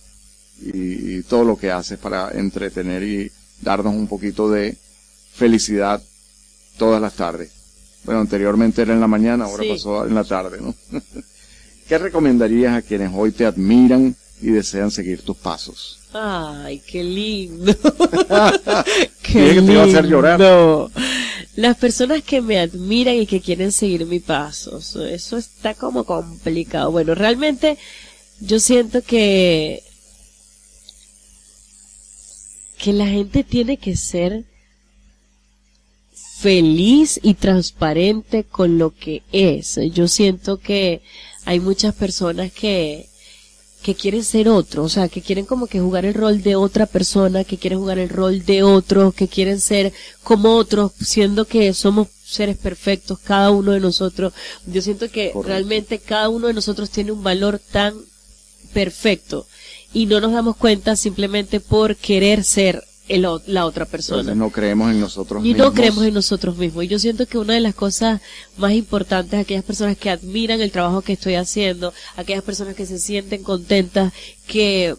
y, y todo lo que haces para entretener y darnos un poquito de felicidad todas las tardes. Bueno, anteriormente era en la mañana, ahora Sí. pasó en la tarde, ¿no? ¿Qué recomendarías a quienes hoy te admiran y desean seguir tus pasos? Ay, qué lindo. Dije que te iba a hacer llorar. lindo. Las personas que me admiran y que quieren seguir mi paso, eso- eso está como complicado. Bueno, realmente yo siento que que la gente tiene que ser feliz y transparente con lo que es. Yo siento que hay muchas personas que que quieren ser otro, o sea, que quieren como que jugar el rol de otra persona, que quieren jugar el rol de otro, que quieren ser como otros, siendo que somos seres perfectos, cada uno de nosotros. Yo siento que Correcto. realmente cada uno de nosotros tiene un valor tan perfecto y no nos damos cuenta simplemente por querer ser el la otra persona. Entonces no creemos en nosotros Y mismos. no creemos en nosotros mismos. Y yo siento que una de las cosas más importantes, aquellas personas que admiran el trabajo que estoy haciendo, aquellas personas que se sienten contentas, que,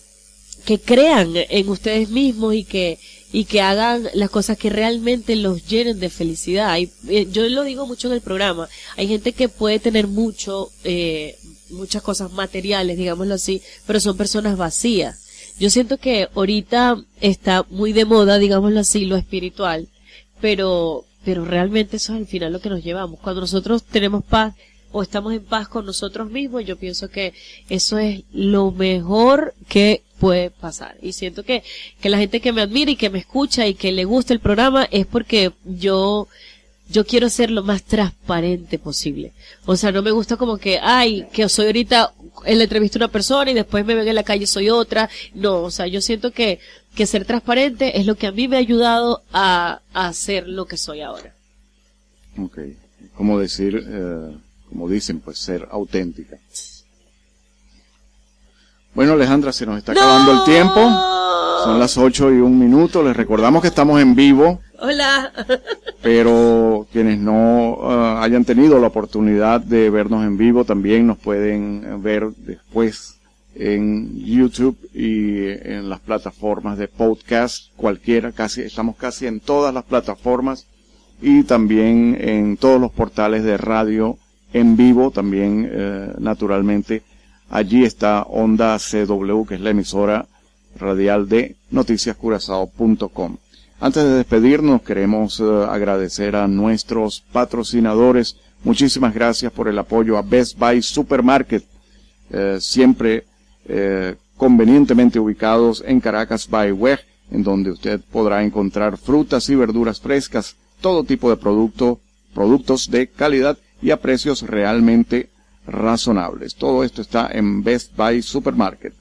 que crean en ustedes mismos y que, y que hagan las cosas que realmente los llenen de felicidad. Y, eh, yo lo digo mucho en el programa. Hay gente que puede tener mucho, eh, muchas cosas materiales, digámoslo así, pero son personas vacías. Yo siento que ahorita está muy de moda, digámoslo así, lo espiritual, pero, pero realmente eso es al final lo que nos llevamos. Cuando nosotros tenemos paz o estamos en paz con nosotros mismos, yo pienso que eso es lo mejor que puede pasar. Y siento que, que la gente que me admira y que me escucha y que le gusta el programa es porque yo, yo quiero ser lo más transparente posible. O sea, no me gusta como que, ay, que soy ahorita en la entrevista una persona y después me ven en la calle soy otra. No, o sea, yo siento que, que ser transparente es lo que a mí me ha ayudado a, a ser lo que soy ahora. Ok. Como decir, eh, como dicen, pues ser auténtica. Bueno, Alejandra, se nos está acabando el tiempo. Son las 8 y un minuto. Les recordamos que estamos en vivo, Hola. pero quienes no eh, hayan tenido la oportunidad de vernos en vivo también nos pueden ver después en YouTube y en las plataformas de podcast, cualquiera, casi, estamos casi en todas las plataformas y también en todos los portales de radio en vivo también, eh, naturalmente. Allí está Onda CW, que es la emisora radial de noticiascurazao.com. Antes de despedirnos, queremos eh, agradecer a nuestros patrocinadores. Muchísimas gracias por el apoyo a Best Buy Supermarket, eh, siempre eh, convenientemente ubicados en Caracas by Weg, en donde usted podrá encontrar frutas y verduras frescas, todo tipo de producto, productos de calidad y a precios realmente razonables. Todo esto está en Best Buy Supermarket.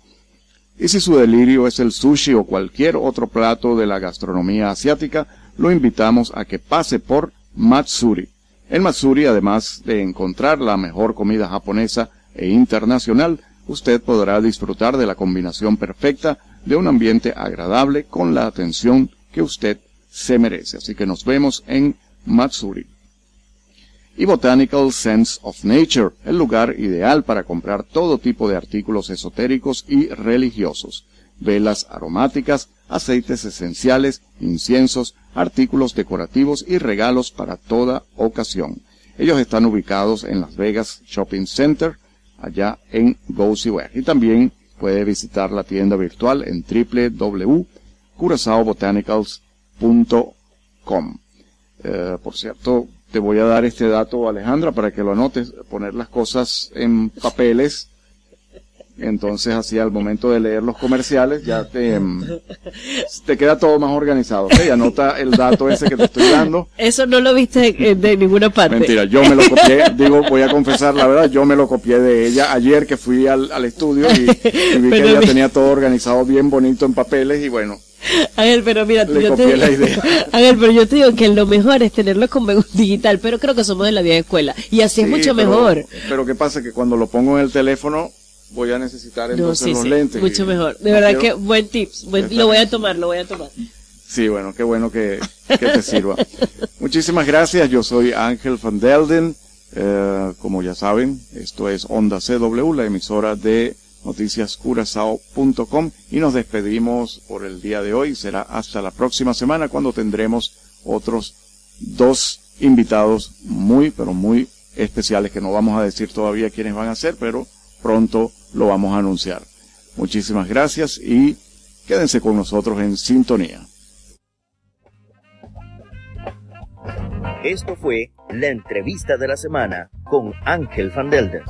Y si su delirio es el sushi o cualquier otro plato de la gastronomía asiática, lo invitamos a que pase por Matsuri. En Matsuri, además de encontrar la mejor comida japonesa e internacional, usted podrá disfrutar de la combinación perfecta de un ambiente agradable con la atención que usted se merece. Así que nos vemos en Matsuri y Botanical Sense of Nature, el lugar ideal para comprar todo tipo de artículos esotéricos y religiosos, velas aromáticas, aceites esenciales, inciensos, artículos decorativos y regalos para toda ocasión. Ellos están ubicados en Las Vegas Shopping Center, allá en Way. Y también puede visitar la tienda virtual en www.curazaobotanicals.com. Eh, por cierto, te voy a dar este dato, Alejandra, para que lo anotes, poner las cosas en papeles. Entonces, así al momento de leer los comerciales, ya te, em, te queda todo más organizado. Y anota el dato ese que te estoy dando. Eso no lo viste de ninguna parte. Mentira, yo me lo copié. digo, voy a confesar la verdad, yo me lo copié de ella ayer que fui al, estudio y, vi que ella tenía todo organizado bien bonito en papeles y bueno, Ángel, pero mira, yo te, Ángel, pero yo te digo que lo mejor es tenerlo con digital, pero creo que somos de la vieja escuela y así es mucho mejor. Pero qué pasa que cuando lo pongo en el teléfono voy a necesitar entonces los lentes. Mucho mejor. De verdad que buen tips, lo voy a tomar, lo voy a tomar. Sí, bueno, qué bueno que, te sirva. Muchísimas gracias, yo soy Ángel Van Delden. Eh, como ya saben, esto es Onda CW, la emisora de noticiascurasao.com y nos despedimos por el día de hoy. Será hasta la próxima semana cuando tendremos otros dos invitados muy, pero muy especiales que no vamos a decir todavía quiénes van a ser, pero pronto lo vamos a anunciar. Muchísimas gracias y quédense con nosotros en sintonía. Esto fue la entrevista de la semana con Ángel Van Delden.